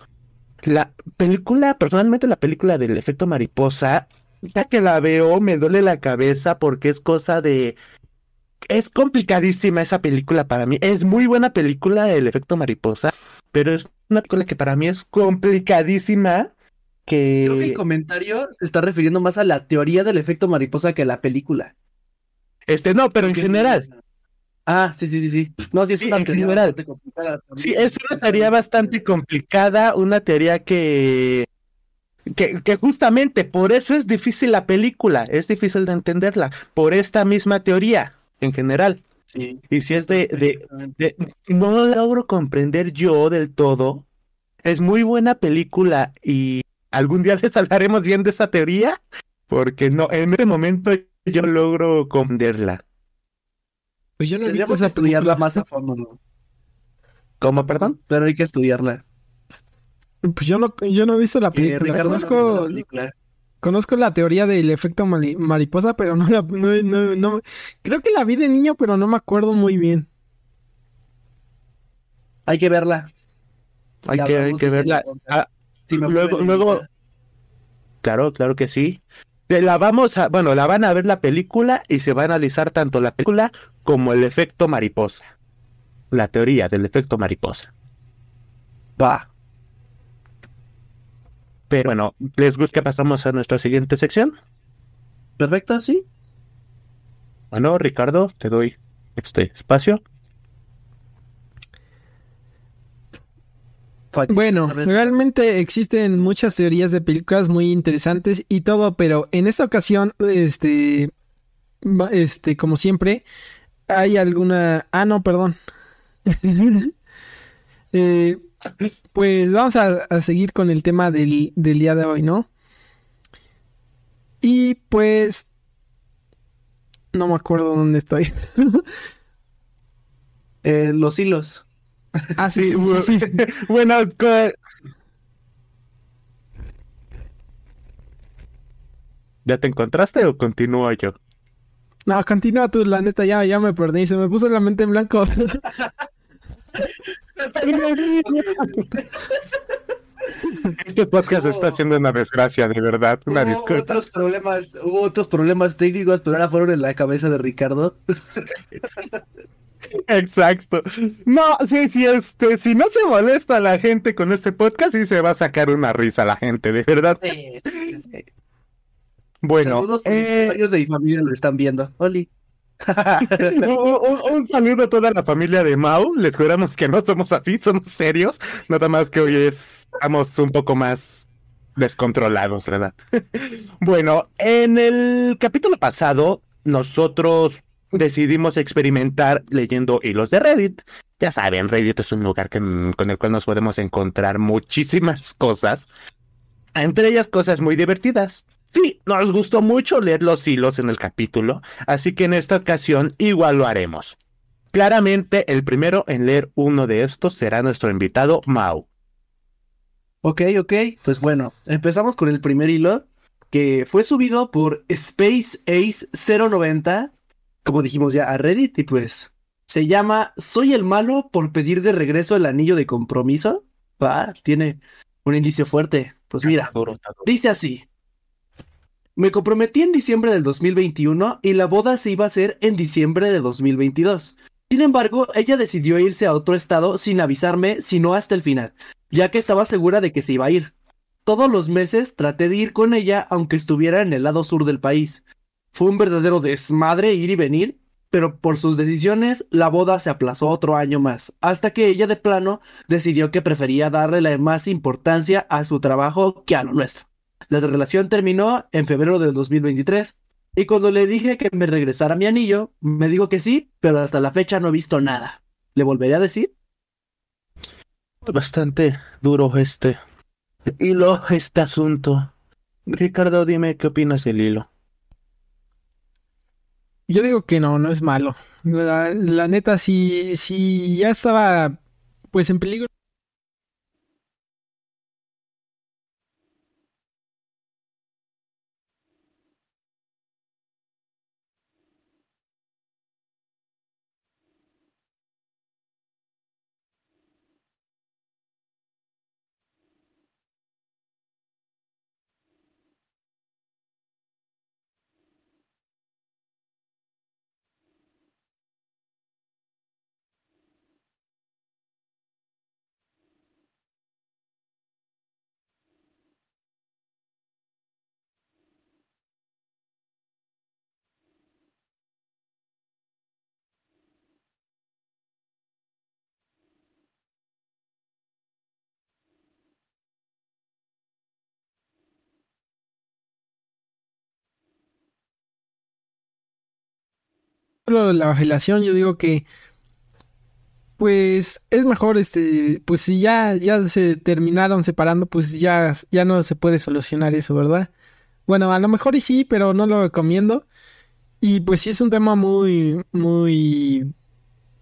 La película, personalmente la película del efecto mariposa, ya que la veo, me duele la cabeza porque es cosa de... Es complicadísima esa película para mí. Es muy buena película el efecto mariposa, pero es una película que para mí es complicadísima. Que... Creo que el comentario se está refiriendo más a la teoría del efecto mariposa que a la película. Este, no, pero en general. Ah, sí, sí, sí, sí. No, sí, es Sí, una teoría bastante complicada Sí, es una teoría bastante complicada, una teoría que, que, que justamente por eso es difícil la película, es difícil de entenderla, por esta misma teoría en general. Sí. Y si es de, de, de- no logro comprender yo del todo, es muy buena película y algún día les hablaremos bien de esa teoría, porque no, en este momento yo logro comprenderla. Pues yo no he visto Tendríamos que esa estudiarla película. más a fondo, ¿no? ¿Cómo, perdón? Pero hay que estudiarla. Pues yo no, yo no he visto la película. No vio Conozco, la película. conozco la teoría del efecto mariposa, pero no la, no, no- no- creo que la vi de niño, pero no me acuerdo muy bien. Hay que verla. Hay que, hay que verla. Ah, luego, luego. Claro, claro que sí. La vamos a, bueno, la van a ver la película y se va a analizar tanto la película como el efecto mariposa. La teoría del efecto mariposa. Va. Pero bueno, ¿les gusta que pasamos a nuestra siguiente sección? Perfecto, sí. Bueno, Ricardo, te doy este espacio. Bueno, realmente existen muchas teorías de películas muy interesantes y todo, pero en esta ocasión, este, este, como siempre, hay alguna. Ah, no, perdón. Eh, pues vamos a, a seguir con el tema del, del día de hoy, ¿no? Y pues. No me acuerdo dónde estoy. Eh, los hilos. Ah, sí, sí, bu- sí, sí. bueno, co- ¿ya te encontraste o continúo yo? No, continúa tú, la neta, ya, ya me perdí, se me puso la mente en blanco. Este podcast está siendo una desgracia, de verdad. Una Hubo disculpa. otros problemas, hubo otros problemas técnicos, pero ahora fueron en la cabeza de Ricardo. Exacto. No, sí, sí, este, si no se molesta la gente con este podcast, sí se va a sacar una risa la gente, de verdad. Bueno, Saludos, eh, varios de mi familia lo están viendo. Oli. un, un- un saludo a toda la familia de Mau. Les juramos que no somos así, somos serios. Nada más que hoy estamos un poco más descontrolados, ¿verdad? bueno, en el capítulo pasado, nosotros decidimos experimentar leyendo hilos de Reddit. Ya saben, Reddit es un lugar con el cual nos podemos encontrar muchísimas cosas. Entre ellas cosas muy divertidas. Sí, nos gustó mucho leer los hilos en el capítulo, así que en esta ocasión igual lo haremos. Claramente, el primero en leer uno de estos será nuestro invitado Mau. Ok, ok. Pues bueno, empezamos con el primer hilo que fue subido por Space Ace 090, como dijimos ya, a Reddit y pues se llama Soy el malo por pedir de regreso el anillo de compromiso. Va, tiene un indicio fuerte. Pues mira, dice así. Me comprometí en diciembre del 2021 y la boda se iba a hacer en diciembre de 2022. Sin embargo, ella decidió irse a otro estado sin avisarme, sino hasta el final, ya que estaba segura de que se iba a ir. Todos los meses traté de ir con ella aunque estuviera en el lado sur del país. Fue un verdadero desmadre ir y venir, pero por sus decisiones la boda se aplazó otro año más, hasta que ella de plano decidió que prefería darle la más importancia a su trabajo que a lo nuestro. La relación terminó en febrero del 2023 y cuando le dije que me regresara mi anillo, me dijo que sí, pero hasta la fecha no he visto nada. ¿Le volveré a decir? Bastante duro este hilo, este asunto. Ricardo, dime qué opinas del hilo. Yo digo que no, no es malo. La, la neta, si, si ya estaba pues en peligro la relación, yo digo que pues es mejor este pues si ya ya se terminaron separando pues ya ya no se puede solucionar eso verdad bueno a lo mejor y sí pero no lo recomiendo. Y pues sí es un tema muy muy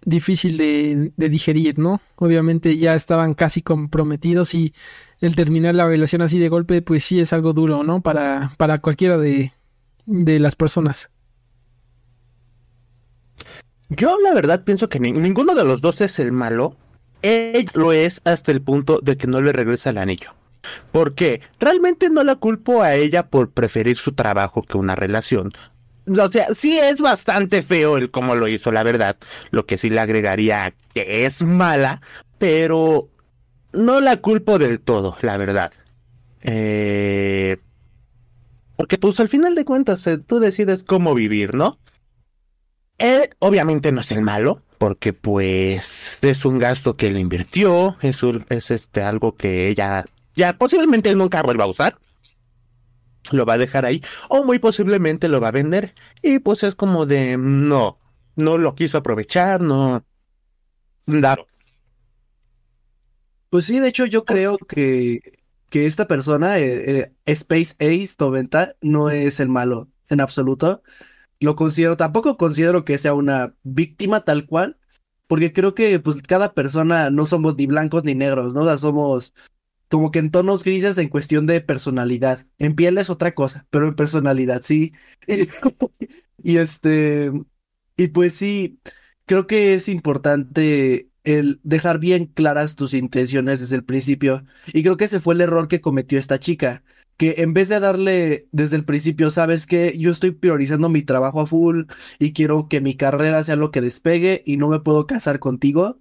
difícil de, de digerir no obviamente ya estaban casi comprometidos y el terminar la relación así de golpe pues sí es algo duro no para para cualquiera de de las personas yo la verdad pienso que ninguno de los dos es el malo. Él lo es hasta el punto de que no le regresa el anillo. Porque realmente no la culpo a ella por preferir su trabajo que una relación. O sea, sí es bastante feo el cómo lo hizo, la verdad. Lo que sí le agregaría que es mala, pero no la culpo del todo, la verdad. Eh... Porque pues al final de cuentas eh, tú decides cómo vivir, ¿no? Él obviamente no es el malo, porque pues es un gasto que le invirtió, es, es este algo que ella ya posiblemente nunca vuelva a usar. Lo va a dejar ahí, o muy posiblemente lo va a vender. Y pues es como de no, no lo quiso aprovechar, no. Claro. Pues sí, de hecho, yo creo que, que esta persona, eh, eh, Space Ace 90, no es el malo en absoluto lo considero, tampoco considero que sea una víctima tal cual, porque creo que pues cada persona no somos ni blancos ni negros, ¿no? Somos como que en tonos grises en cuestión de personalidad. En piel es otra cosa, pero en personalidad sí. y este, y pues sí, creo que es importante el dejar bien claras tus intenciones desde el principio. Y creo que ese fue el error que cometió esta chica que en vez de darle desde el principio, sabes que yo estoy priorizando mi trabajo a full y quiero que mi carrera sea lo que despegue y no me puedo casar contigo,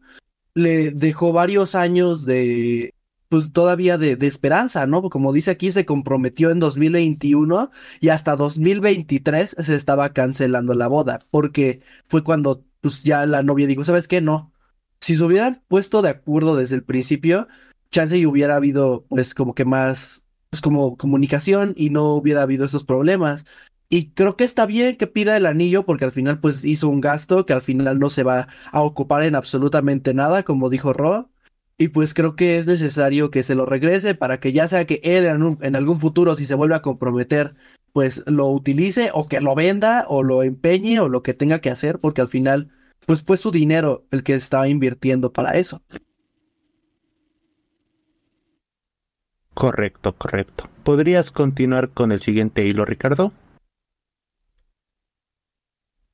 le dejó varios años de, pues todavía de, esperanza, ¿no? Como dice aquí, se comprometió en 2021 y hasta 2023 se estaba cancelando la boda, porque fue cuando pues ya la novia dijo, ¿sabes qué? No. Si se hubieran puesto de acuerdo desde el principio, chance y hubiera habido pues como que más pues, como comunicación y no hubiera habido esos problemas. Y creo que está bien que pida el anillo porque al final pues hizo un gasto que al final no se va a ocupar en absolutamente nada, como dijo Ro. Y pues creo que es necesario que se lo regrese para que ya sea que él en, en algún futuro si se vuelve a comprometer pues lo utilice o que lo venda o lo empeñe o lo que tenga que hacer porque al final pues fue su dinero el que estaba invirtiendo para eso. Correcto, correcto. ¿Podrías continuar con el siguiente hilo, Ricardo?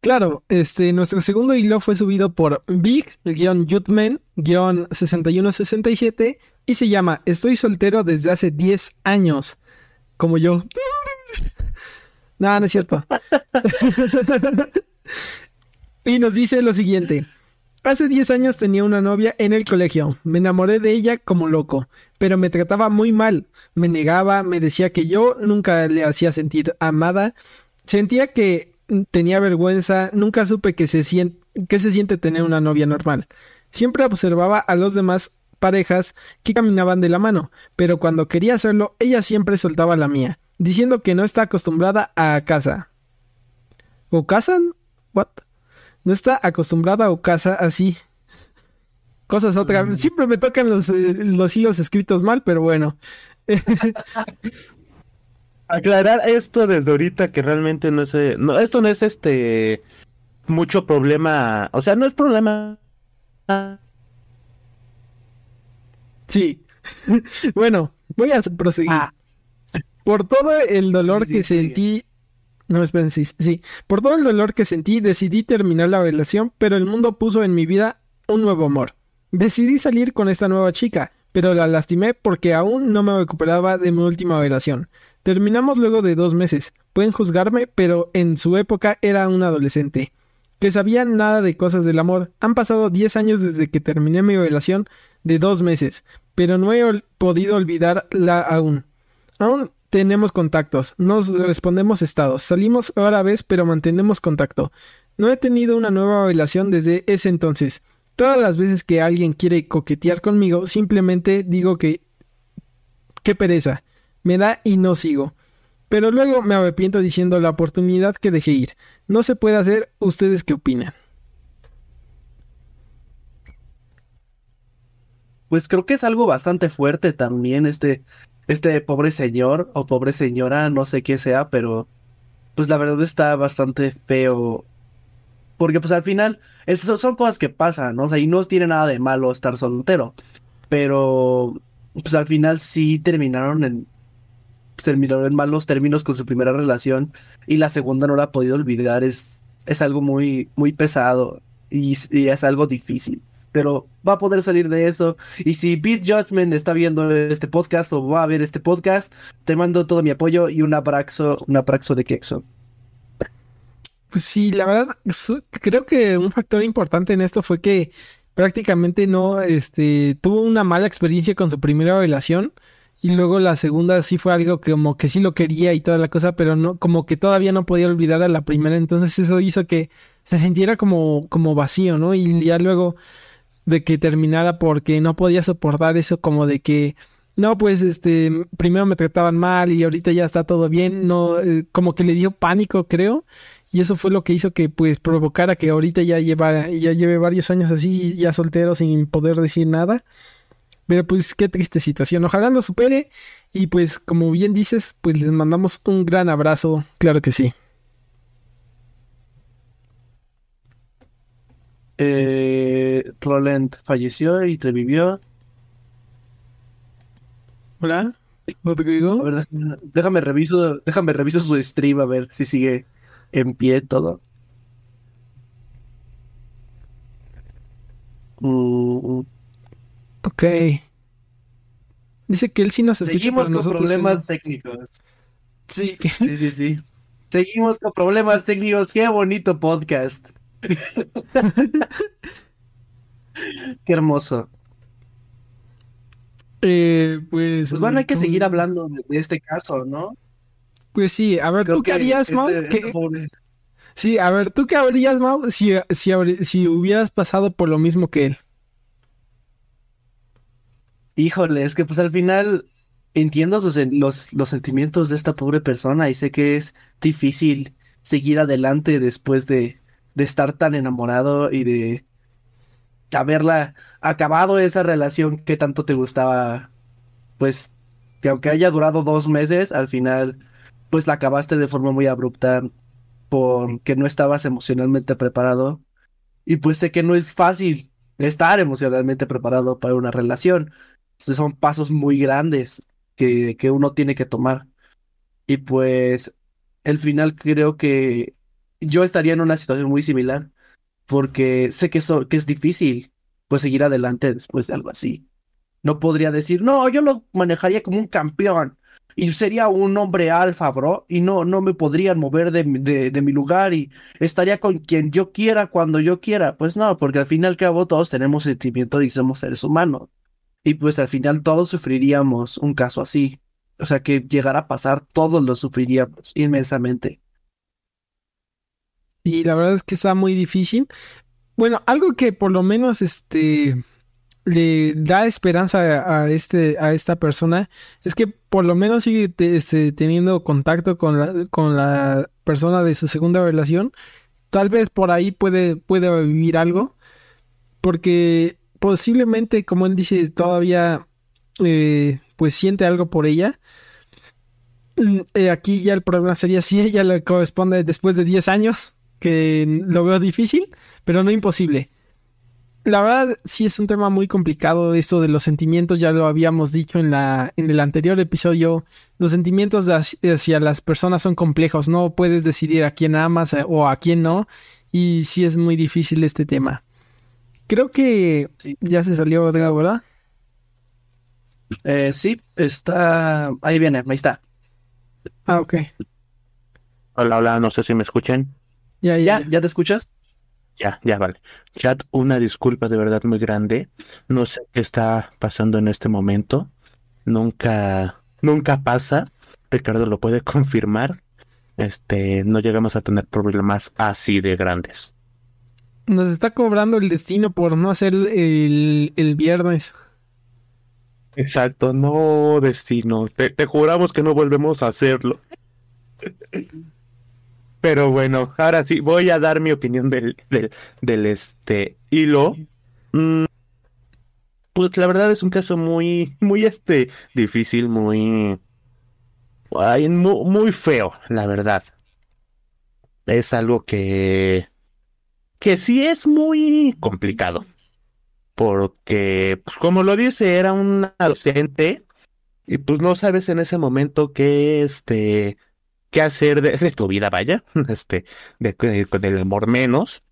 Claro, este, nuestro segundo hilo fue subido por Big-Jutman-6167 y se llama Estoy soltero desde hace 10 años. Como yo. no, no es cierto. y nos dice lo siguiente. Hace 10 años tenía una novia en el colegio. Me enamoré de ella como loco, pero me trataba muy mal. Me negaba, me decía que yo nunca le hacía sentir amada. Sentía que tenía vergüenza, nunca supe que se, siente, tener una novia normal. Siempre observaba a los demás parejas que caminaban de la mano, pero cuando quería hacerlo, ella siempre soltaba la mía, diciendo que no está acostumbrada a casa. ¿O casan? ¿What? no está acostumbrada o casa así. Cosas otra. Mm. Siempre me tocan los, eh, los hilos escritos mal, pero bueno. Aclarar esto desde ahorita que realmente no es. Eh, no, esto no es este. Mucho problema. O sea, no es problema. Sí. bueno, voy a proseguir. Ah. Por todo el dolor que sentí no, esperen, sí, sí. Por todo el dolor que sentí, decidí terminar la relación, pero el mundo puso en mi vida un nuevo amor. Decidí salir con esta nueva chica, pero la lastimé porque aún no me recuperaba de mi última relación. Terminamos luego de dos meses. Pueden juzgarme, pero en su época era un adolescente. Que sabía nada de cosas del amor. Han pasado 10 años desde que terminé mi relación de dos meses, pero no he podido olvidarla aún. Aún tenemos contactos, nos respondemos estados, salimos ahora vez pero mantenemos contacto. No he tenido una nueva relación desde ese entonces. Todas las veces que alguien quiere coquetear conmigo, simplemente digo que... qué pereza. Me da y no sigo. Pero luego me arrepiento diciendo la oportunidad que dejé ir. No se puede hacer. ¿Ustedes qué opinan? Pues creo que es algo bastante fuerte también este, este pobre señor o pobre señora, no sé qué sea, pero pues la verdad está bastante feo. Porque pues al final, estas son cosas que pasan, ¿no? O sea, y no tiene nada de malo estar soltero. Pero pues al final sí terminaron en terminaron en malos términos con su primera relación y la segunda no la ha podido olvidar es es algo muy muy pesado y, es algo difícil pero va a poder salir de eso. Y si Beat Judgment está viendo este podcast o va a ver este podcast, te mando todo mi apoyo y un abrazo, un abrazo de Kexo. Pues sí, la verdad, creo que un factor importante en esto fue que prácticamente no, este, tuvo una mala experiencia con su primera relación y luego la segunda sí fue algo que como que sí lo quería y toda la cosa, pero no, como que todavía no podía olvidar a la primera, entonces eso hizo que se sintiera como, como vacío, ¿no? Y ya luego de que terminara porque no podía soportar eso como de que no pues este primero me trataban mal y ahorita ya está todo bien no eh, como que le dio pánico creo y eso fue lo que hizo que pues provocara que ahorita ya lleva ya lleve varios años así ya soltero sin poder decir nada. Pero pues qué triste situación. Ojalá lo supere. Y pues como bien dices pues les mandamos un gran abrazo. Claro que sí. Eh, Roland falleció y revivió. Hola, digo? déjame reviso, déjame reviso su stream a ver si sigue en pie todo. Mm. Ok. Dice que él sí nos escucha. Seguimos con problemas técnicos. Sí. Sí, sí, sí. Seguimos con problemas técnicos. Qué bonito podcast. Qué hermoso. Eh, pues, pues, bueno, hay que seguir hablando de, este caso, ¿no? Pues sí, a ver, ¿tú qué harías, Mau? Este sí, a ver, ¿tú qué harías, Mau, si, si, si hubieras pasado por lo mismo que él? Híjole, es que pues al final entiendo los, los sentimientos de esta pobre persona y sé que es difícil seguir adelante después de, de estar tan enamorado y de haberla acabado esa relación que tanto te gustaba, pues que aunque haya durado dos meses, al final pues la acabaste de forma muy abrupta porque no estabas emocionalmente preparado y pues sé que no es fácil estar emocionalmente preparado para una relación. Entonces son pasos muy grandes que, que uno tiene que tomar. Y pues el final creo que yo estaría en una situación muy similar, porque sé que, que es difícil pues seguir adelante después de algo así. No podría decir, no, yo lo manejaría como un campeón y sería un hombre alfa, bro, y no, no me podrían mover de, de, mi lugar y estaría con quien yo quiera cuando yo quiera. Pues no, porque al fin y al cabo todos tenemos sentimientos y somos seres humanos. Y pues al final todos sufriríamos un caso así. O sea que llegara a pasar, todos lo sufriríamos inmensamente. Y la verdad es que está muy difícil. Bueno, algo que por lo menos este le da esperanza a, este a esta persona es que por lo menos sigue este, teniendo contacto con la, con la persona de su segunda relación. Tal vez por ahí puede, puede vivir algo. Porque posiblemente, como él dice, todavía eh, pues siente algo por ella. Mm, eh, aquí ya el problema sería si ella le corresponde después de 10 años que lo veo difícil, pero no imposible. La verdad, sí es un tema muy complicado esto de los sentimientos, ya lo habíamos dicho en, la, en el anterior episodio, los sentimientos hacia, las personas son complejos, no puedes decidir a quién amas eh, o a quién no, y sí es muy difícil este tema. Creo que ya se salió, ¿verdad? Eh, sí, está... Ahí viene, ahí está. Ah, ok. Hola, hola, no sé si me escuchen. Ya, ya, ya, te escuchas? Ya, ya, vale. Chat, una disculpa de verdad muy grande. No sé qué está pasando en este momento. Nunca, nunca pasa. Ricardo lo puede confirmar. Este, no llegamos a tener problemas así de grandes. Nos está cobrando el destino por no hacer el, el viernes. Exacto, no destino. Te, te juramos que no volvemos a hacerlo. Pero bueno, ahora sí, voy a dar mi opinión del, del, este hilo. Mm, pues la verdad es un caso muy, muy este, difícil, muy, muy, muy feo, la verdad. Es algo que, que sí es muy complicado. Porque, pues como lo dice, era un docente y pues no sabes en ese momento qué, este, qué hacer de, tu vida, vaya, este, de, del amor menos.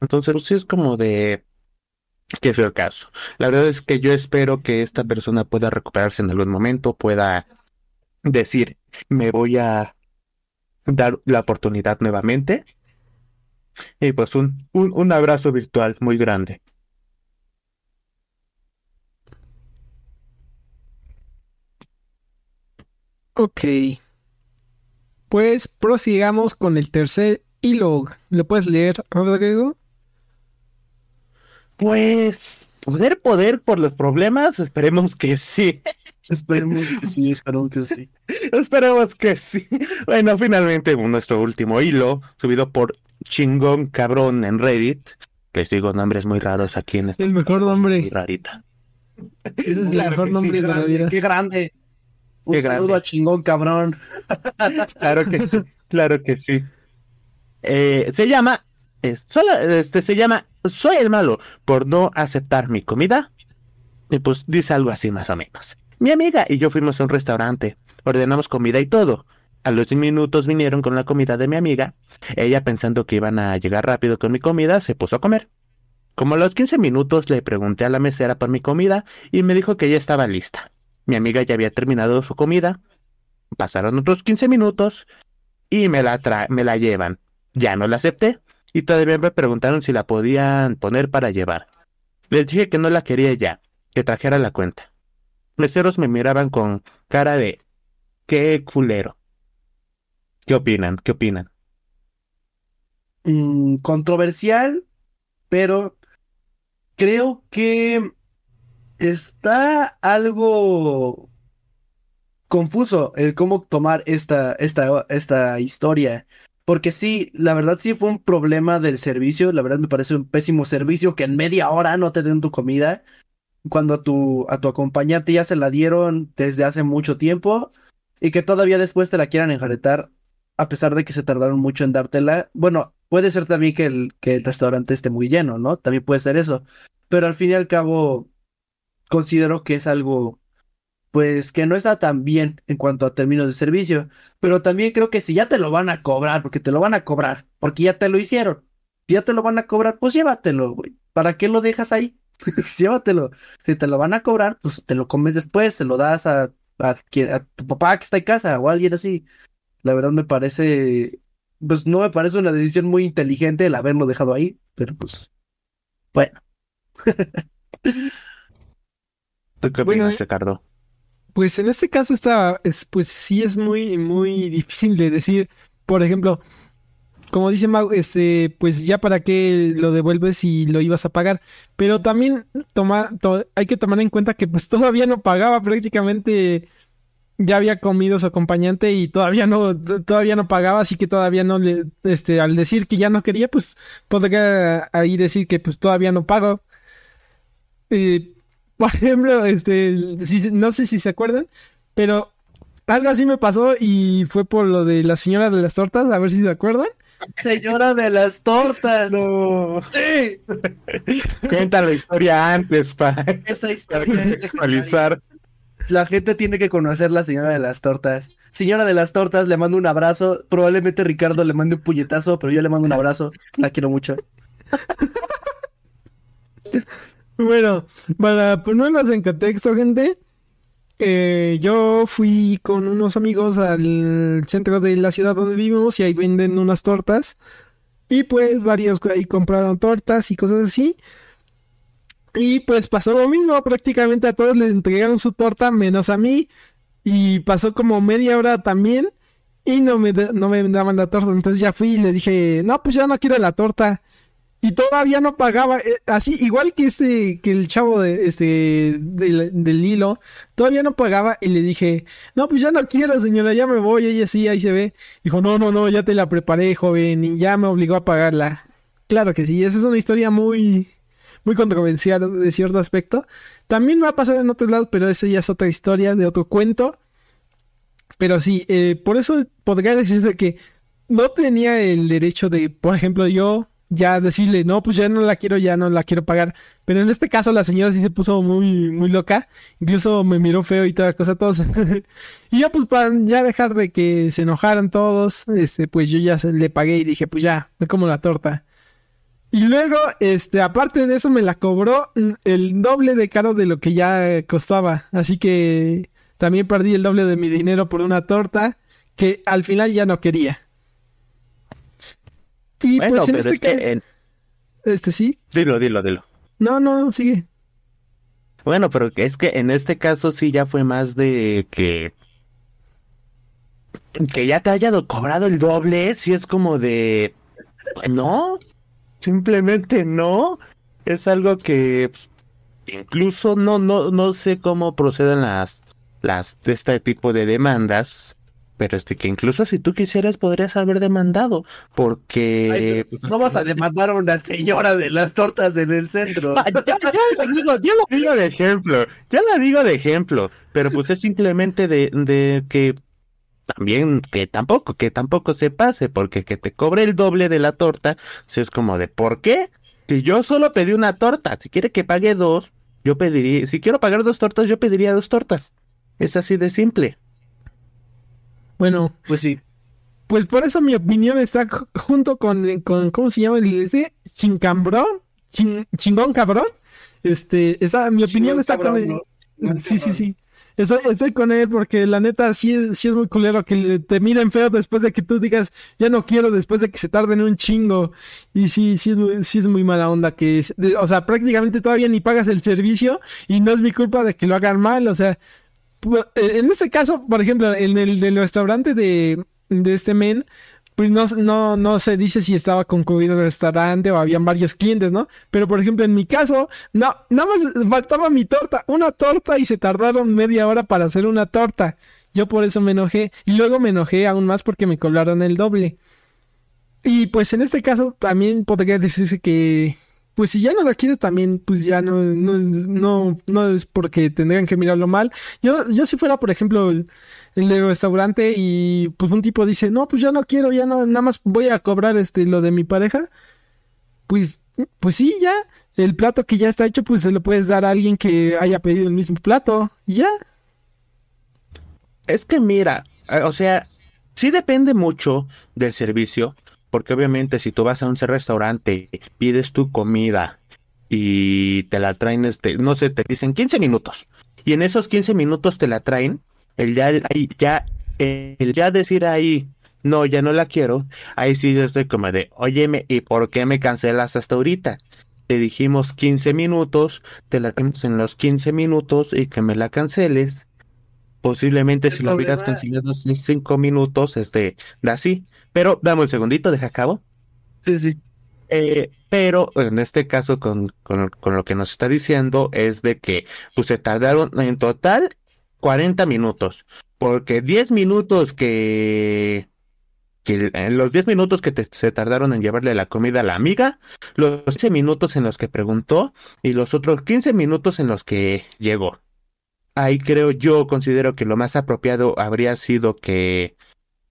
Entonces, pues es como de, qué feo caso. La verdad es que yo espero que esta persona pueda recuperarse en algún momento, pueda decir, me voy a dar la oportunidad nuevamente. Y pues un, un, un abrazo virtual muy grande. Ok. Pues prosigamos con el tercer hilo. ¿Lo puedes leer, Rodrigo? Pues, poder, poder por los problemas, esperemos que sí. Esperemos que sí, esperemos que sí. esperemos que sí. Bueno, finalmente nuestro último hilo, subido por Chingón Cabrón en Reddit. Les digo nombres muy raros aquí en este. El mejor nombre. rarita. Ese es el mejor nombre de la vida. Qué grande. Un saludo a chingón, cabrón. claro que sí, claro que sí. Eh, se llama, este, se llama Soy el malo por no aceptar mi comida. Y pues dice algo así más o menos. Mi amiga y yo fuimos a un restaurante, ordenamos comida y todo. A los 10 minutos vinieron con la comida de mi amiga. Ella pensando que iban a llegar rápido con mi comida, se puso a comer. Como a los 15 minutos le pregunté a la mesera por mi comida y me dijo que ya estaba lista. Mi amiga ya había terminado su comida. Pasaron otros 15 minutos y me la, me la llevan. Ya no la acepté y todavía me preguntaron si la podían poner para llevar. Les dije que no la quería ya, que trajera la cuenta. Meseros me miraban con cara de qué culero. ¿Qué opinan? ¿Qué opinan? Mm, controversial, pero creo que está algo confuso el cómo tomar esta, esta, esta historia. Porque sí, la verdad sí fue un problema del servicio. La verdad me parece un pésimo servicio que en media hora no te den tu comida. Cuando a tu, a tu acompañante ya se la dieron desde hace mucho tiempo. Y que todavía después te la quieran enjaretar. A pesar de que se tardaron mucho en dártela. Bueno, puede ser también que el, que el restaurante esté muy lleno, ¿no? También puede ser eso. Pero al fin y al cabo, considero que es algo pues que no está tan bien en cuanto a términos de servicio, pero también creo que si ya te lo van a cobrar, porque te lo van a cobrar, porque ya te lo hicieron, si ya te lo van a cobrar, pues llévatelo, güey. ¿Para qué lo dejas ahí? llévatelo. Si te lo van a cobrar, pues te lo comes después, se lo das a, a, a tu papá que está en casa o a alguien así. La verdad me parece, pues no me parece una decisión muy inteligente el haberlo dejado ahí, pero pues, bueno. qué opinas, Ricardo? Pues en este caso está, pues sí es muy, muy difícil de decir. Por ejemplo, como dice Mau, este, pues ya para qué lo devuelves si lo ibas a pagar. Pero también toma, hay que tomar en cuenta que pues todavía no pagaba prácticamente. Ya había comido su acompañante y todavía no, todavía no pagaba, así que todavía no le, este, al decir que ya no quería, pues podría ahí decir que pues todavía no pago. Eh, por ejemplo, este, no sé si se acuerdan, pero algo así me pasó y fue por lo de la señora de las tortas, a ver si se acuerdan. Señora de las tortas. No. Sí. Cuenta la historia antes para esa historia. La gente tiene que conocer la señora de las tortas. Señora de las tortas, le mando un abrazo. Probablemente Ricardo le mande un puñetazo, pero yo le mando un abrazo. La quiero mucho. Bueno, para ponernos en contexto, gente, eh, yo fui con unos amigos al centro de la ciudad donde vivimos y ahí venden unas tortas. Y pues varios ahí compraron tortas y cosas así. Y pues pasó lo mismo, prácticamente a todos les entregaron su torta, menos a mí. Y pasó como media hora también. Y no me, no me daban la torta. Entonces ya fui y le dije, no, pues ya no quiero la torta. Y todavía no pagaba, eh, así igual que este, que el chavo de este del, del hilo, todavía no pagaba y le dije, no, pues ya no quiero, señora, ya me voy, ella sí, ahí se ve. Dijo, no, no, no, ya te la preparé, joven, y ya me obligó a pagarla. Claro que sí, esa es una historia muy, muy controversial de cierto aspecto. También me ha pasado en otros lados, pero esa ya es otra historia de otro cuento. Pero sí, eh, por eso podría decirse que no tenía el derecho de, por ejemplo, yo ya decirle, no, pues ya no la quiero, ya no la quiero pagar. Pero en este caso la señora sí se puso muy, muy loca. Incluso me miró feo y toda la cosa, todos. y ya pues para ya dejar de que se enojaran todos, este, pues yo ya le pagué y dije, pues ya, me como la torta. Y luego, este, aparte de eso me la cobró el doble de caro de lo que ya costaba. Así que también perdí el doble de mi dinero por una torta que al final ya no quería. Y pues en este caso... Este sí. Dilo, dilo, dilo. No, no, sigue. Bueno, pero es que en este caso sí ya fue más de que que ya te haya cobrado el doble, si es como de no, simplemente no. Es algo que pues, incluso no no no sé cómo proceden las las de este tipo de demandas pero este que incluso si tú quisieras podrías haber demandado, porque pues, no vas a demandar a una señora de las tortas en el centro. Ah, ya, lo digo de ejemplo, ya la digo de ejemplo, pero pues es simplemente de, de que también que tampoco, que tampoco se pase, porque que te cobre el doble de la torta, si es como de ¿por qué? Si yo solo pedí una torta, si quiere que pague dos, yo pediría, si quiero pagar dos tortas, yo pediría dos tortas. Es así de simple. Bueno, pues sí. Pues por eso mi opinión está junto con, con ¿cómo se llama? Ese chincambrón, chingón cabrón. Este, esa, mi opinión está con él. Sí, sí, sí. Estoy, con él porque la neta sí, es muy culero que te miren feo después de que tú digas ya no quiero después de que se tarden un chingo. Y sí, sí es muy, sí es muy mala onda que, o sea, prácticamente todavía ni pagas el servicio y no es mi culpa de que lo hagan mal, o sea, en este caso, por ejemplo, en el del restaurante de, de este men, pues no, no, no se dice si estaba concluido el restaurante o habían varios clientes, ¿no? Pero por ejemplo, en mi caso, no, nada más faltaba mi torta, una torta y se tardaron media hora para hacer una torta. Yo por eso me enojé y luego me enojé aún más porque me cobraron el doble. Y pues en este caso también podría decirse que pues si ya no la quieres también, pues ya no, no, no, es porque tendrían que mirarlo mal. Yo, yo si fuera, por ejemplo, el, el, restaurante y pues un tipo dice, no, pues ya no quiero, ya no, nada más voy a cobrar este lo de mi pareja, pues, pues sí, ya, el plato que ya está hecho, pues se lo puedes dar a alguien que haya pedido el mismo plato, ya. Es que mira, eh, o sea, sí depende mucho del servicio, porque obviamente si tú vas a un restaurante, pides tu comida y te la traen, este, no sé, te dicen 15 minutos. Y en esos 15 minutos te la traen, el ya, ya, el ya decir ahí, no, ya no la quiero, ahí sí yo estoy como de, óyeme, ¿y por qué me cancelas hasta ahorita? Te dijimos 15 minutos, te la tenemos en los 15 minutos y que me la canceles. Posiblemente si lo hubieras cancelado en 5 minutos, este, así. Pero dame un segundito, deja cabo. Sí, sí. Eh, pero en este caso, con, con, lo que nos está diciendo, es de que pues se tardaron en total 40 minutos. Porque 10 minutos que, que en los 10 minutos que se tardaron en llevarle la comida a la amiga, los 15 minutos en los que preguntó y los otros 15 minutos en los que llegó. Ahí creo yo, considero que lo más apropiado habría sido que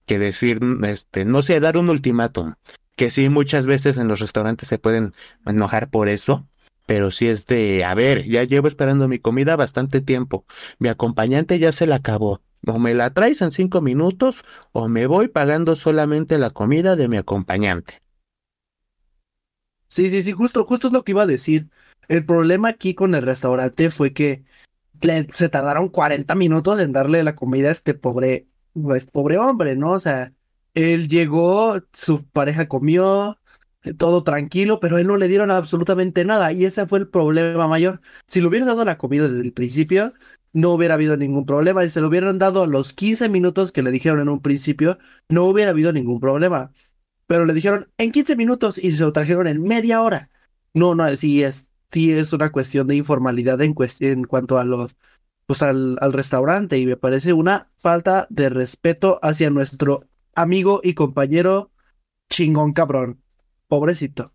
que decir, este, no sé, dar un ultimátum. Que sí, muchas veces en los restaurantes se pueden enojar por eso, pero sí es de, a ver, ya llevo esperando mi comida bastante tiempo, mi acompañante ya se la acabó, o me la traes en cinco minutos, o me voy pagando solamente la comida de mi acompañante. Sí, sí, sí, justo, justo es lo que iba a decir. El problema aquí con el restaurante fue que se tardaron 40 minutos en darle la comida a este pobre pues pobre hombre, ¿no? O sea, él llegó, su pareja comió, eh, todo tranquilo, pero a él no le dieron absolutamente nada y ese fue el problema mayor. Si le hubieran dado la comida desde el principio, no hubiera habido ningún problema. Y se lo hubieran dado los 15 minutos que le dijeron en un principio, no hubiera habido ningún problema. pero le dijeron en 15 minutos y se lo trajeron en media hora. No, no, sí es, sí es una cuestión de informalidad en, en cuanto a los, pues al, al restaurante y me parece una falta de respeto hacia nuestro amigo y compañero chingón cabrón. Pobrecito.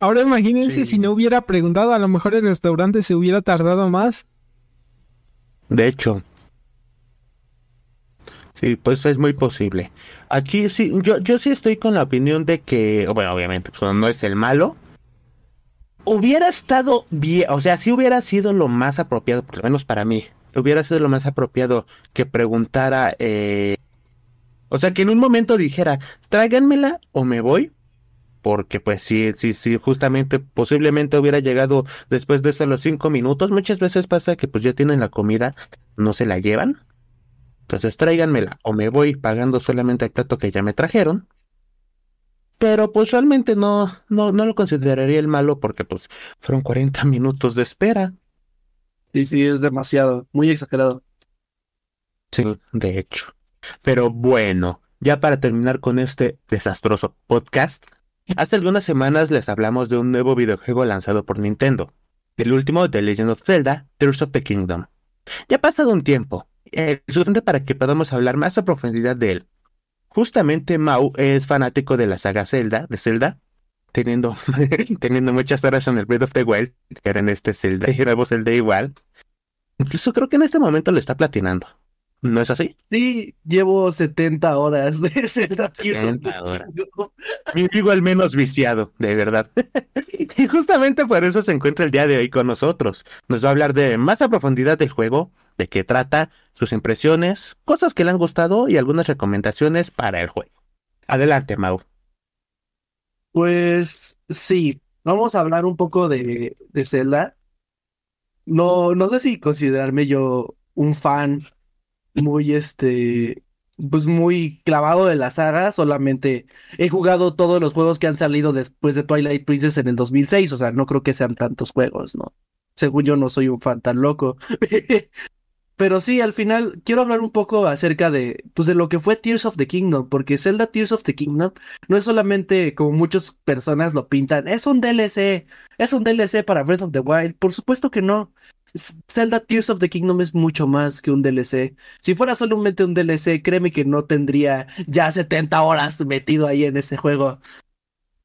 Ahora imagínense si no hubiera preguntado, a lo mejor el restaurante se hubiera tardado más. De hecho. Sí, pues es muy posible. Aquí sí, yo, yo sí estoy con la opinión de que, bueno, obviamente, pues no es el malo. Hubiera estado bien, o sea, sí hubiera sido lo más apropiado, por lo menos para mí, hubiera sido lo más apropiado que preguntara, eh, o sea, que en un momento dijera, tráiganmela o me voy, porque pues sí, sí, justamente posiblemente hubiera llegado después de esos los cinco minutos. Muchas veces pasa que pues ya tienen la comida, no se la llevan. Entonces tráiganmela o me voy pagando solamente el plato que ya me trajeron. Pero pues realmente no, no, no lo consideraría el malo porque pues fueron 40 minutos de espera. Sí, sí, es demasiado, muy exagerado. Sí, de hecho. Pero bueno, ya para terminar con este desastroso podcast, Hace algunas semanas les hablamos de un nuevo videojuego lanzado por Nintendo, el último de Legend of Zelda, Tears of the Kingdom. Ya ha pasado un tiempo, eh, suficiente para que podamos hablar más a profundidad de él. Justamente Mau es fanático de la saga Zelda, de Zelda, teniendo, teniendo muchas horas en el Breath of the Wild, que era en este Zelda y nuevo Zelda igual. Incluso creo que en este momento lo está platinando. ¿No es así? Sí, llevo 70 horas de Zelda 70 horas. Mi amigo al menos viciado, de verdad. y justamente por eso se encuentra el día de hoy con nosotros. Nos va a hablar de más a profundidad del juego, de qué trata, sus impresiones, cosas que le han gustado y algunas recomendaciones para el juego. Adelante, Mau. Pues sí, vamos a hablar un poco de, de Zelda. No, no sé si considerarme yo un fan muy este pues muy clavado de la saga, solamente he jugado todos los juegos que han salido después de Twilight Princess en el 2006, o sea, no creo que sean tantos juegos, ¿no? Según yo no soy un fan tan loco. Pero sí, al final quiero hablar un poco acerca de, pues de lo que fue Tears of the Kingdom, porque Zelda Tears of the Kingdom no es solamente como muchas personas lo pintan, es un DLC, es un DLC para Breath of the Wild, por supuesto que no. Zelda Tears of the Kingdom es mucho más que un DLC. Si fuera solamente un DLC, créeme que no tendría ya 70 horas metido ahí en ese juego.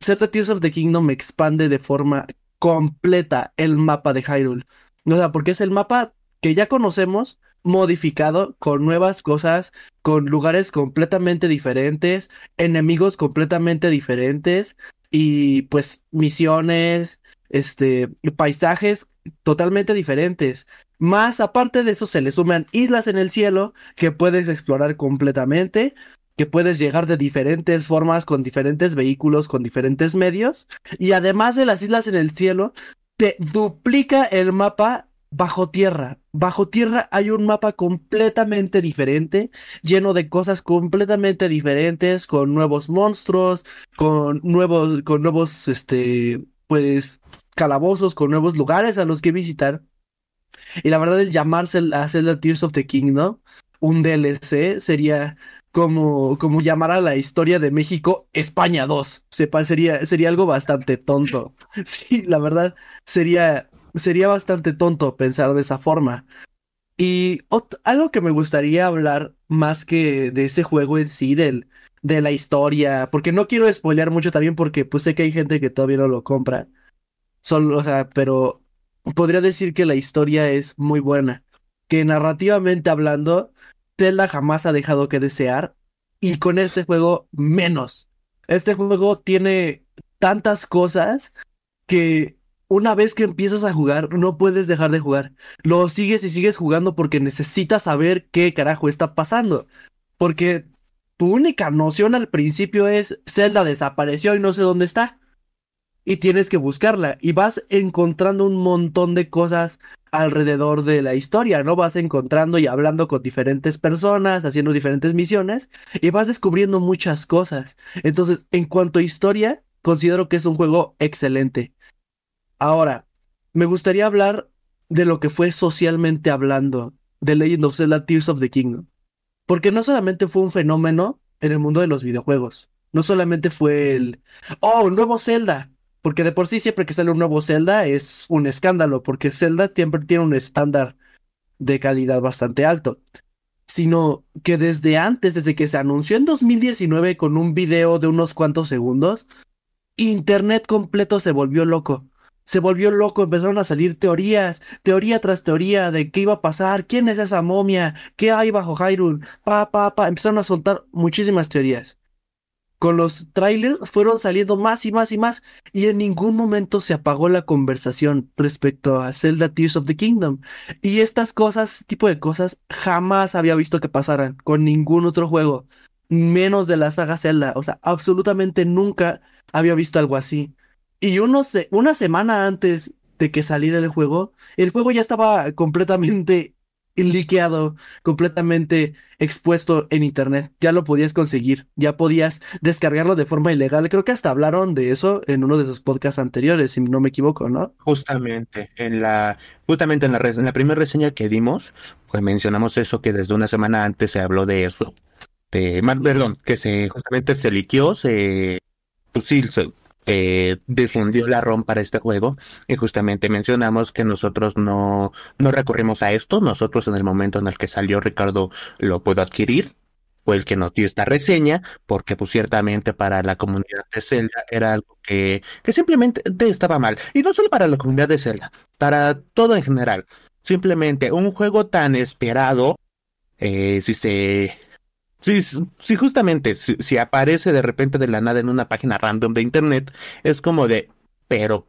Zelda Tears of the Kingdom expande de forma completa el mapa de Hyrule. O sea, porque es el mapa que ya conocemos, modificado con nuevas cosas, con lugares completamente diferentes, enemigos completamente diferentes y pues misiones, este, paisajes totalmente diferentes. Más aparte de eso se le suman islas en el cielo que puedes explorar completamente, que puedes llegar de diferentes formas con diferentes vehículos, con diferentes medios. Y además de las islas en el cielo, te duplica el mapa bajo tierra. Bajo tierra hay un mapa completamente diferente, lleno de cosas completamente diferentes, con nuevos monstruos, con nuevos, con nuevos, este, pues, calabozos, con nuevos lugares a los que visitar. Y la verdad, el llamarse a Zelda Tears of the Kingdom un DLC sería como, como llamar a la historia de México España 2. Sepa, sería, sería algo bastante tonto. Sí, la verdad, sería, sería bastante tonto pensar de esa forma. Y algo que me gustaría hablar más que de ese juego en sí, del, de la historia, porque no quiero spoilear mucho también porque pues sé que hay gente que todavía no lo compra. Solo, o sea, pero podría decir que la historia es muy buena. Que narrativamente hablando, Zelda jamás ha dejado que desear. Y con este juego, menos. Este juego tiene tantas cosas que una vez que empiezas a jugar, no puedes dejar de jugar. Lo sigues y sigues jugando porque necesitas saber qué carajo está pasando. Porque tu única noción al principio es Zelda desapareció y no sé dónde está y tienes que buscarla y vas encontrando un montón de cosas alrededor de la historia, ¿no? Vas encontrando y hablando con diferentes personas, haciendo diferentes misiones y vas descubriendo muchas cosas. Entonces, en cuanto a historia, considero que es un juego excelente. Ahora, me gustaría hablar de lo que fue socialmente hablando de Legend of Zelda Tears of the Kingdom. Porque no solamente fue un fenómeno en el mundo de los videojuegos, No solamente fue el, oh, un nuevo Zelda, porque de por sí siempre que sale un nuevo Zelda es un escándalo, porque Zelda siempre tiene un estándar de calidad bastante alto, sino que desde antes, desde que se anunció en 2019 con un video de unos cuantos segundos, Internet completo se volvió loco. Se volvió loco, empezaron a salir teorías, teoría tras teoría de qué iba a pasar, quién es esa momia, qué hay bajo Hyrule, pa, pa, pa, empezaron a soltar muchísimas teorías con los trailers fueron saliendo más y más y más y en ningún momento se apagó la conversación respecto a Zelda Tears of the Kingdom. Y estas cosas, tipo de cosas, jamás había visto que pasaran con ningún otro juego, menos de la saga Zelda. O sea, absolutamente nunca había visto algo así. Y uno se una semana antes de que saliera el juego, el juego ya estaba completamente liqueado, completamente expuesto en internet. Ya lo podías conseguir, ya podías descargarlo de forma ilegal. Creo que hasta hablaron de eso en uno de sus podcasts anteriores, si no me equivoco, ¿no? Justamente en la, justamente en la, primera reseña que dimos, pues mencionamos eso que desde una semana antes se habló de eso. De, perdón, que se justamente se liqueó, se, pues sí, se, eh, difundió la ROM para este juego. Y justamente mencionamos que nosotros no, no recurrimos a esto, nosotros en el momento en el que salió Ricardo lo pudo adquirir, fue el que nos dio esta reseña, porque pues ciertamente para la comunidad de Zelda era algo que, que simplemente estaba mal, y no solo para la comunidad de Zelda, para todo en general, simplemente un juego tan esperado, eh, si se Sí, sí, justamente, si, aparece de repente de la nada en una página random de internet, es como de, pero,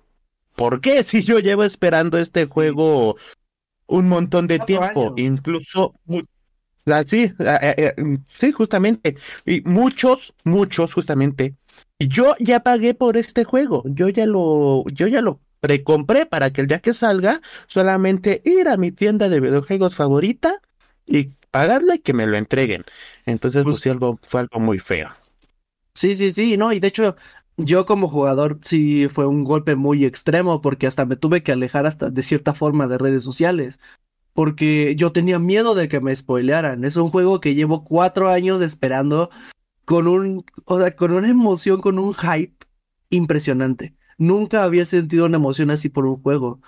¿por qué si yo llevo esperando este juego un montón de tiempo? Incluso, así, eh, eh, sí, justamente, y muchos, muchos, justamente, yo ya pagué por este juego, yo ya lo, yo ya lo precompré para que el día que salga, solamente ir a mi tienda de videojuegos favorita y pagarla y que me lo entreguen. Entonces, pues, sí, algo, fue algo muy feo. Sí, sí, sí, no, y de hecho, yo como jugador sí fue un golpe muy extremo porque hasta me tuve que alejar hasta de cierta forma de redes sociales. Porque yo tenía miedo de que me spoilearan. Es un juego que llevo cuatro años esperando con un, o sea, con una emoción, con un hype impresionante. Nunca había sentido una emoción así por un juego.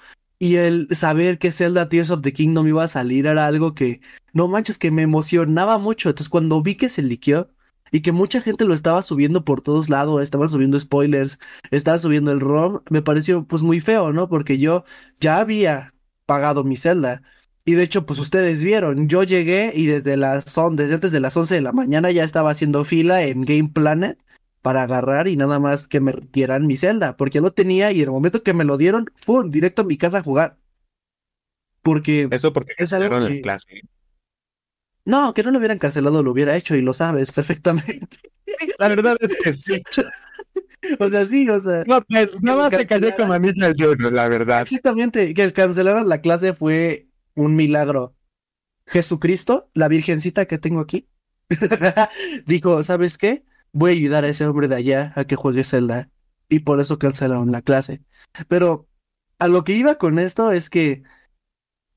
Y el saber que Zelda Tears of the Kingdom iba a salir era algo que, no manches, que me emocionaba mucho. Entonces cuando vi que se liqueó y que mucha gente lo estaba subiendo por todos lados, estaban subiendo spoilers, estaban subiendo el ROM, me pareció pues muy feo, ¿no? Porque yo ya había pagado mi Zelda. Y de hecho, pues ustedes vieron, yo llegué y desde las son, desde antes de las 11 de la mañana ya estaba haciendo fila en Game Planet para agarrar y nada más que me dieran mi celda, porque lo tenía y en el momento que me lo dieron, fue directo a mi casa a jugar. Porque eso porque es algo que... clase. No, que no lo hubieran cancelado, lo hubiera hecho y lo sabes perfectamente. La verdad es que sí. o sea, sí, o sea. No, pues, nada más se cayó como a mí la verdad. Exactamente, que cancelaran la clase fue un milagro. Jesucristo, la virgencita que tengo aquí, dijo, ¿sabes qué? Voy a ayudar a ese hombre de allá a que juegue Zelda. Y por eso cancelaron la clase. Pero a lo que iba con esto es que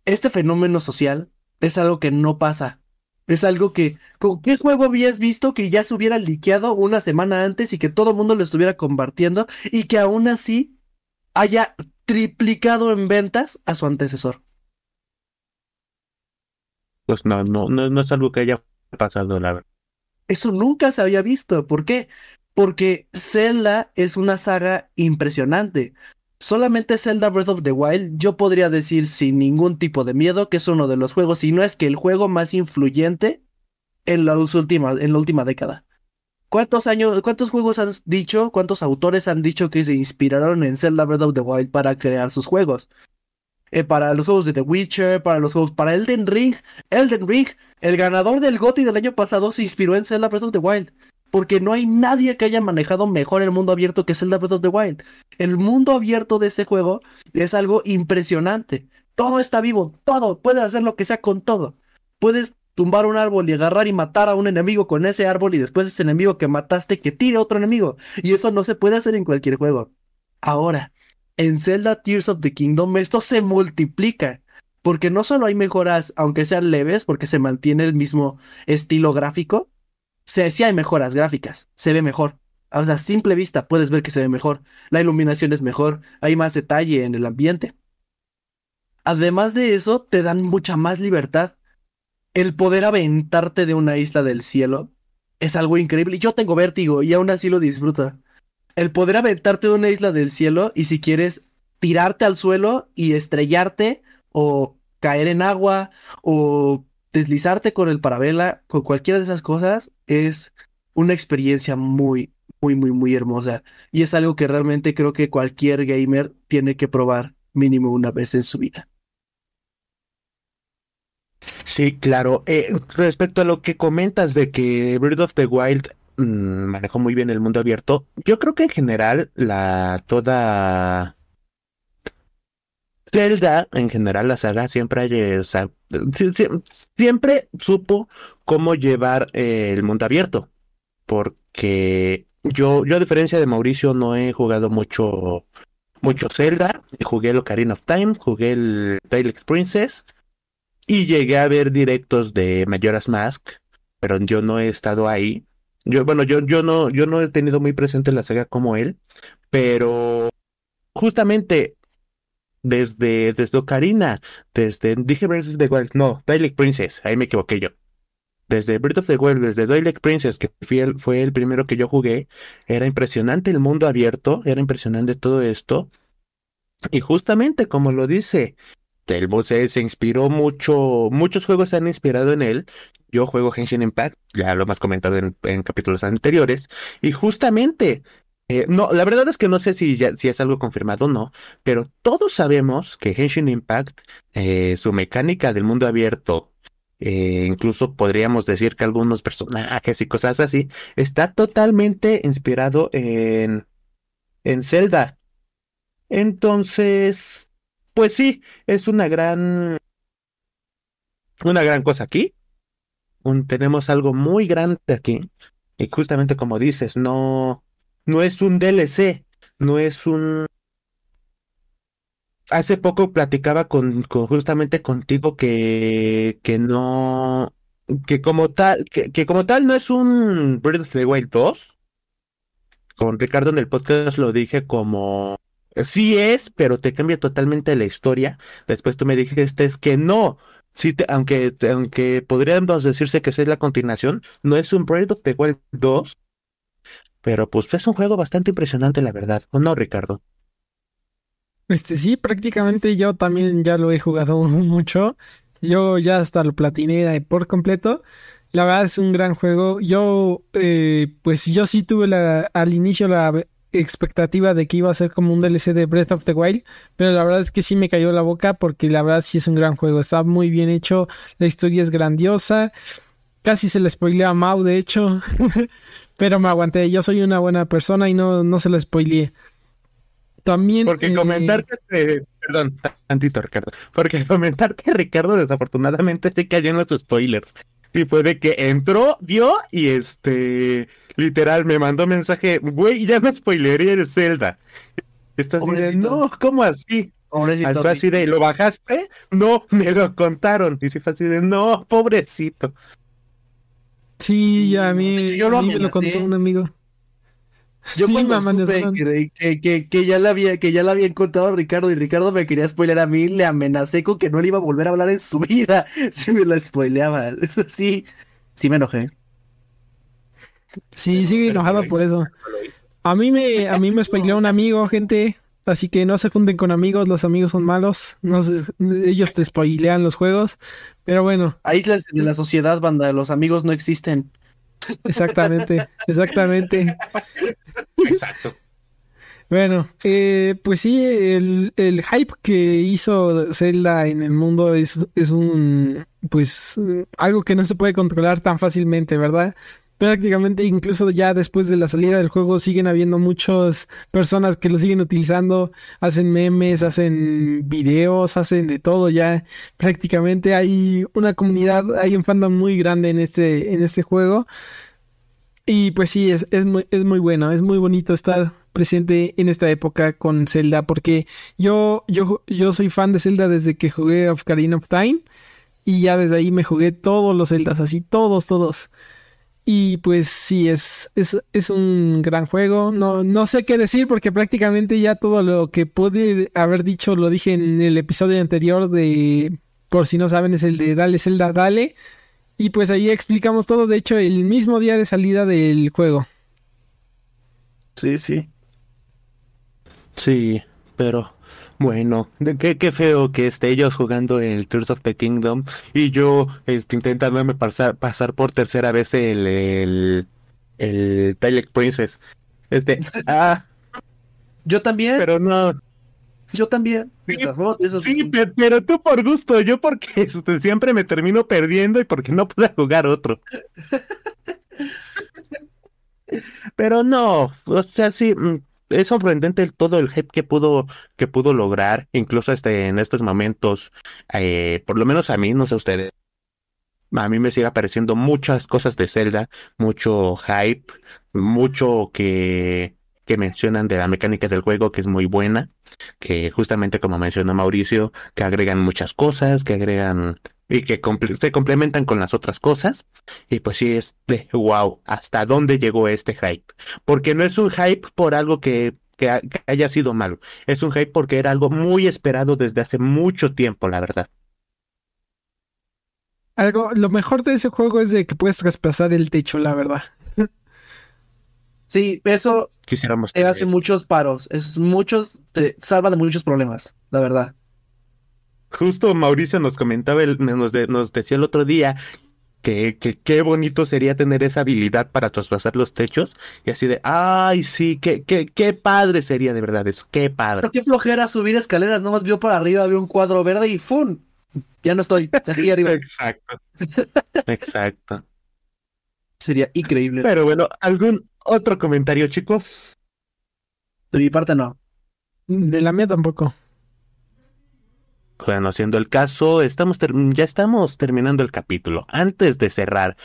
este fenómeno social es algo que no pasa. Es algo que, ¿con qué juego habías visto que ya se hubiera liqueado una semana antes y que todo el mundo lo estuviera compartiendo y que aún así haya triplicado en ventas a su antecesor? Pues no, no, no, no es algo que haya pasado, la verdad. Eso nunca se había visto. ¿Por qué? Porque Zelda es una saga impresionante. Solamente Zelda Breath of the Wild, yo podría decir sin ningún tipo de miedo que es uno de los juegos, si no es que el juego más influyente en, en la última década. ¿Cuántos años, cuántos juegos han dicho, cuántos autores han dicho que se inspiraron en Zelda Breath of the Wild para crear sus juegos? Eh, para los juegos de The Witcher, para los juegos, para Elden Ring. Elden Ring, el ganador del GOTY del año pasado, se inspiró en Zelda Breath of the Wild. Porque no hay nadie que haya manejado mejor el mundo abierto que Zelda Breath of the Wild. El mundo abierto de ese juego es algo impresionante. Todo está vivo, todo. Puedes hacer lo que sea con todo. Puedes tumbar un árbol y agarrar y matar a un enemigo con ese árbol y después ese enemigo que mataste que tire a otro enemigo. Y eso no se puede hacer en cualquier juego. Ahora, en Zelda Tears of the Kingdom esto se multiplica. Porque no solo hay mejoras, aunque sean leves, porque se mantiene el mismo estilo gráfico, sí hay mejoras gráficas, se ve mejor. O sea, a simple vista puedes ver que se ve mejor. La iluminación es mejor, hay más detalle en el ambiente. Además de eso, te dan mucha más libertad. El poder aventarte de una isla del cielo es algo increíble. Yo tengo vértigo y aún así lo disfruto. El poder aventarte de una isla del cielo y si quieres tirarte al suelo y estrellarte o caer en agua o deslizarte con el parabela, con cualquiera de esas cosas, es una experiencia muy, muy, muy, muy hermosa. Y es algo que realmente creo que cualquier gamer tiene que probar mínimo una vez en su vida. Sí, claro. Eh, respecto a lo que comentas de que Breath of the Wild mm, manejó muy bien el mundo abierto, yo creo que en general la toda Zelda, en general la saga siempre siempre supo cómo llevar eh, el mundo abierto, porque yo, yo a diferencia de Mauricio no he jugado mucho mucho Zelda, jugué el Ocarina of Time, jugué el Twilight Princess y llegué a ver directos de Majora's Mask, pero yo no he estado ahí. Yo, bueno, yo, yo no, yo no he tenido muy presente la saga como él, pero justamente desde, desde Ocarina, desde, dije Breath of the Wild, no, Twilight Princess, ahí me equivoqué yo. Desde Breath of the Wild, desde Twilight Princess, que fue el, fue el primero que yo jugué, era impresionante el mundo abierto, era impresionante todo esto. Y justamente como lo dice, el se, se inspiró mucho, muchos juegos se han inspirado en él. Yo juego Genshin Impact, ya lo hemos comentado en, capítulos anteriores, y justamente, eh, no, la verdad es que no sé si, es algo confirmado o no, pero todos sabemos que Genshin Impact, eh, su mecánica del mundo abierto, eh, incluso podríamos decir que algunos personajes y cosas así, está totalmente inspirado en, en Zelda. Entonces, pues sí, es una gran, una gran cosa aquí. tenemos algo muy grande aquí. Y justamente como dices, no, no es un DLC, no es un... Hace poco platicaba con, justamente contigo que, que no, que como tal, que, que como tal no es un Breath of the Wild 2. Con Ricardo en el podcast lo dije como Sí es, pero te cambia totalmente la historia. Después tú me dijiste es que no. Sí, aunque, aunque podríamos decirse que esa es la continuación, no es un Breath of the Wild 2, pero pues es un juego bastante impresionante, la verdad. ¿O no, Ricardo? Este sí, prácticamente yo también ya lo he jugado mucho. Yo ya hasta lo platiné por completo. La verdad es un gran juego. Yo, eh, pues yo sí tuve la, al inicio la, expectativa de que iba a ser como un DLC de Breath of the Wild, pero la verdad es que sí me cayó la boca porque la verdad sí es un gran juego, está muy bien hecho, la historia es grandiosa, casi se le spoileé a Mau de hecho, pero me aguanté, yo soy una buena persona y no, no se lo spoileé. También... Porque eh, comentarte, perdón, tantito Ricardo, porque comentar que Ricardo desafortunadamente se cayó en los spoilers. Y puede que entró, vio y este Literal, me mandó mensaje, güey, ya me spoileré el Zelda. Estás diciendo, no, ¿cómo así? Pobrecito. Fue así de, ¿lo bajaste? No, me lo contaron. Y si fue así de, no, pobrecito. Sí, a mí, yo lo, me lo contó un amigo. Yo cuando supe que, que, que, ya le había, que ya le habían contado a Ricardo y Ricardo me quería spoiler a mí, le amenacé con que no le iba a volver a hablar en su vida si me lo spoileaba. Sí, sí me enojé. Sí, sigue enojado por eso. A mí me, a mí me spoileó un amigo, gente. Así que no se funden con amigos, los amigos son malos. No ellos te spoilean los juegos. Pero bueno. Aíslanse de la sociedad, banda. Los amigos no existen. Exactamente, exactamente. Exacto. Bueno, eh, pues sí, el, el, hype que hizo Zelda en el mundo es, es un, pues, algo que no se puede controlar tan fácilmente, ¿verdad? Prácticamente incluso ya después de la salida del juego siguen habiendo muchas personas que lo siguen utilizando, hacen memes, hacen videos, hacen de todo ya. Prácticamente hay una comunidad, hay un fandom muy grande en este, en este juego. Y pues sí, es, es, muy, es muy bueno, es muy bonito estar presente en esta época con Zelda, porque yo, yo, yo soy fan de Zelda desde que jugué Ocarina of Time, y ya desde ahí me jugué todos los Zeldas, así, todos, todos. Y pues sí, es, es, es, un gran juego. No, no sé qué decir porque prácticamente ya todo lo que pude haber dicho lo dije en el episodio anterior de, por si no saben, es el de Dale Zelda Dale. Y pues ahí explicamos todo, de hecho, el mismo día de salida del juego. Sí, sí. Sí, pero bueno, qué, qué feo que esté ellos jugando el Tears of the Kingdom y yo este, intentándome pasar, pasar por tercera vez el, el, el Twilight Princess. Este, ah. Yo también. Pero no. Yo también. Sí, pero, tú por gusto, yo porque este, siempre me termino perdiendo y porque no puedo jugar otro. pero no, o sea, sí, mm, es sorprendente todo el hype que pudo, que pudo lograr, incluso este, en estos momentos, eh, por lo menos a mí, no sé ustedes, a mí me sigue apareciendo muchas cosas de Zelda, mucho hype, mucho que, que mencionan de la mecánica del juego, que es muy buena, que justamente como mencionó Mauricio, que agregan muchas cosas, que agregan y que se complementan con las otras cosas. Y pues sí es de wow, ¿hasta dónde llegó este hype? Porque no es un hype por algo que, que, haya sido malo, es un hype porque era algo muy esperado desde hace mucho tiempo, la verdad. Algo, lo mejor de ese juego es de que puedes traspasar el techo, la verdad. Sí, eso Quisiéramos hace muchos paros, es muchos, te salva de muchos problemas, la verdad. Justo Mauricio nos comentaba, nos, nos decía el otro día que, qué bonito sería tener esa habilidad para traspasar los techos y así de, ay, sí, qué, qué, qué padre sería de verdad eso, qué padre. Pero qué flojera subir escaleras, nomás vio para arriba, vio un cuadro verde y ¡fum! Ya no estoy, aquí arriba. Exacto. Exacto. Sería increíble. Pero bueno, ¿algún otro comentario, chicos? De mi parte no. De la mía tampoco. Bueno, siendo el caso, estamos ya estamos terminando el capítulo. Antes de cerrar,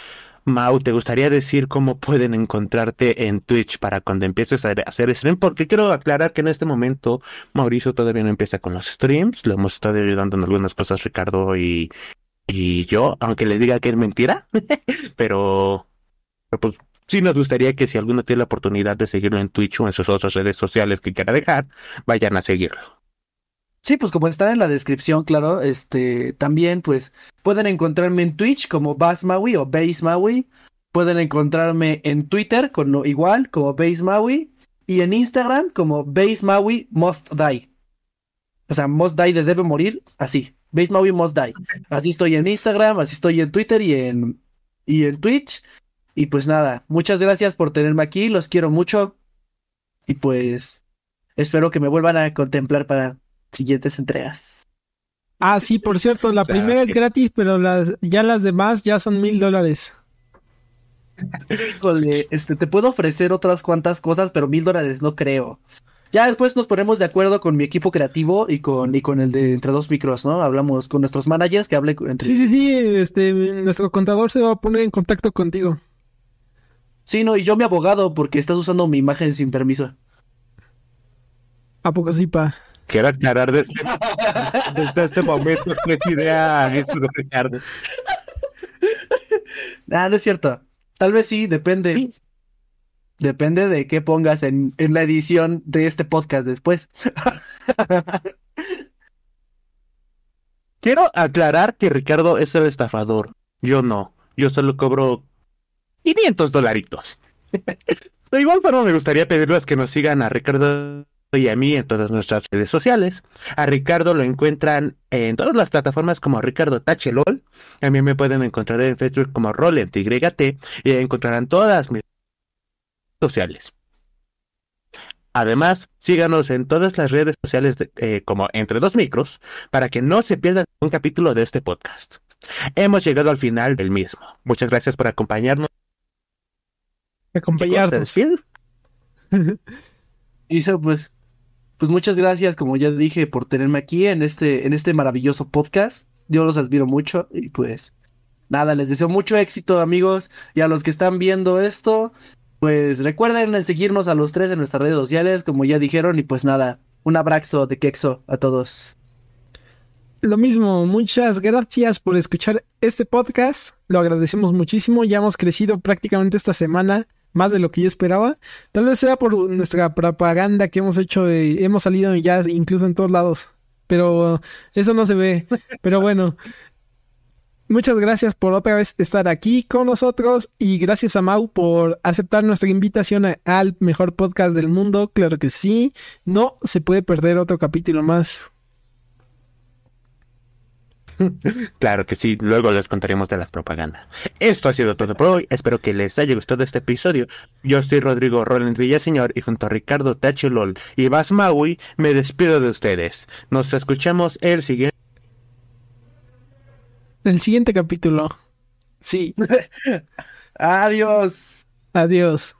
Mau, ¿te gustaría decir cómo pueden encontrarte en Twitch para cuando empieces a hacer stream? Porque quiero aclarar que en este momento Mauricio todavía no empieza con los streams. Lo hemos estado ayudando en algunas cosas Ricardo y, y yo, aunque les diga que es mentira. pero, pero pues sí nos gustaría que si alguno tiene la oportunidad de seguirlo en Twitch o en sus otras redes sociales que quiera dejar, vayan a seguirlo. Sí, pues como está en la descripción, claro, este, también pues pueden encontrarme en Twitch como Basmaui o Base pueden encontrarme en Twitter con igual como Base y en Instagram como Base Must Die. O sea, Must Die de debe morir, así. Base Must Die. Así estoy en Instagram, así estoy en Twitter y en y en Twitch. Y pues nada, muchas gracias por tenerme aquí, los quiero mucho. Y pues espero que me vuelvan a contemplar para siguientes entregas. Ah, sí, por cierto, la primera es gratis, pero las, ya las demás ya son mil dólares. Híjole, este, te puedo ofrecer otras cuantas cosas, pero mil dólares no creo. Ya después nos ponemos de acuerdo con mi equipo creativo y con, y con el de entre dos micros, ¿no? Hablamos con nuestros managers que hable entre... Sí, sí, sí, este, nuestro contador se va a poner en contacto contigo. Sí, no, y yo mi abogado, porque estás usando mi imagen sin permiso. ¿A poco sí, pa? Quiero aclarar desde, desde este momento que es idea eso, Ricardo. Ah, no es cierto. Tal vez sí, depende. Depende de qué pongas en, en la edición de este podcast después. Quiero aclarar que Ricardo es el estafador. Yo no. Yo solo cobro 500 dolaritos. De igual forma me gustaría pedirles que nos sigan a Ricardo y a mí en todas nuestras redes sociales. A Ricardo lo encuentran en todas las plataformas como Ricardo Tachelol. A mí me pueden encontrar en Facebook como RolentYT y encontrarán todas mis redes sociales. Además, síganos en todas las redes sociales eh, como Entre Dos Micros para que no se pierdan un capítulo de este podcast. Hemos llegado al final del mismo. Muchas gracias por acompañarnos. Acompañarnos. Y eso pues pues muchas gracias, como ya dije, por tenerme aquí en este, en este maravilloso podcast. Yo los admiro mucho y pues nada, les deseo mucho éxito amigos y a los que están viendo esto, pues recuerden seguirnos a los tres en nuestras redes sociales, como ya dijeron, y pues nada, un abrazo de quexo a todos. lo mismo, muchas gracias por escuchar este podcast. Lo agradecemos muchísimo. Ya hemos crecido prácticamente esta semana más de lo que yo esperaba. Tal vez sea por nuestra propaganda que hemos hecho, hemos salido ya incluso en todos lados. Pero eso no se ve. Pero bueno, muchas gracias por otra vez estar aquí con nosotros y gracias a Mau por aceptar nuestra invitación al mejor podcast del mundo. Claro que sí, no se puede perder otro capítulo más. Claro que sí, luego les contaremos de las propagandas. Esto ha sido todo por hoy, espero que les haya gustado este episodio. Yo soy Rodrigo Roland Villaseñor y junto a Ricardo Tachelol y Bas Maui me despido de ustedes. Nos escuchamos el siguiente... El siguiente capítulo. Sí. Adiós. Adiós.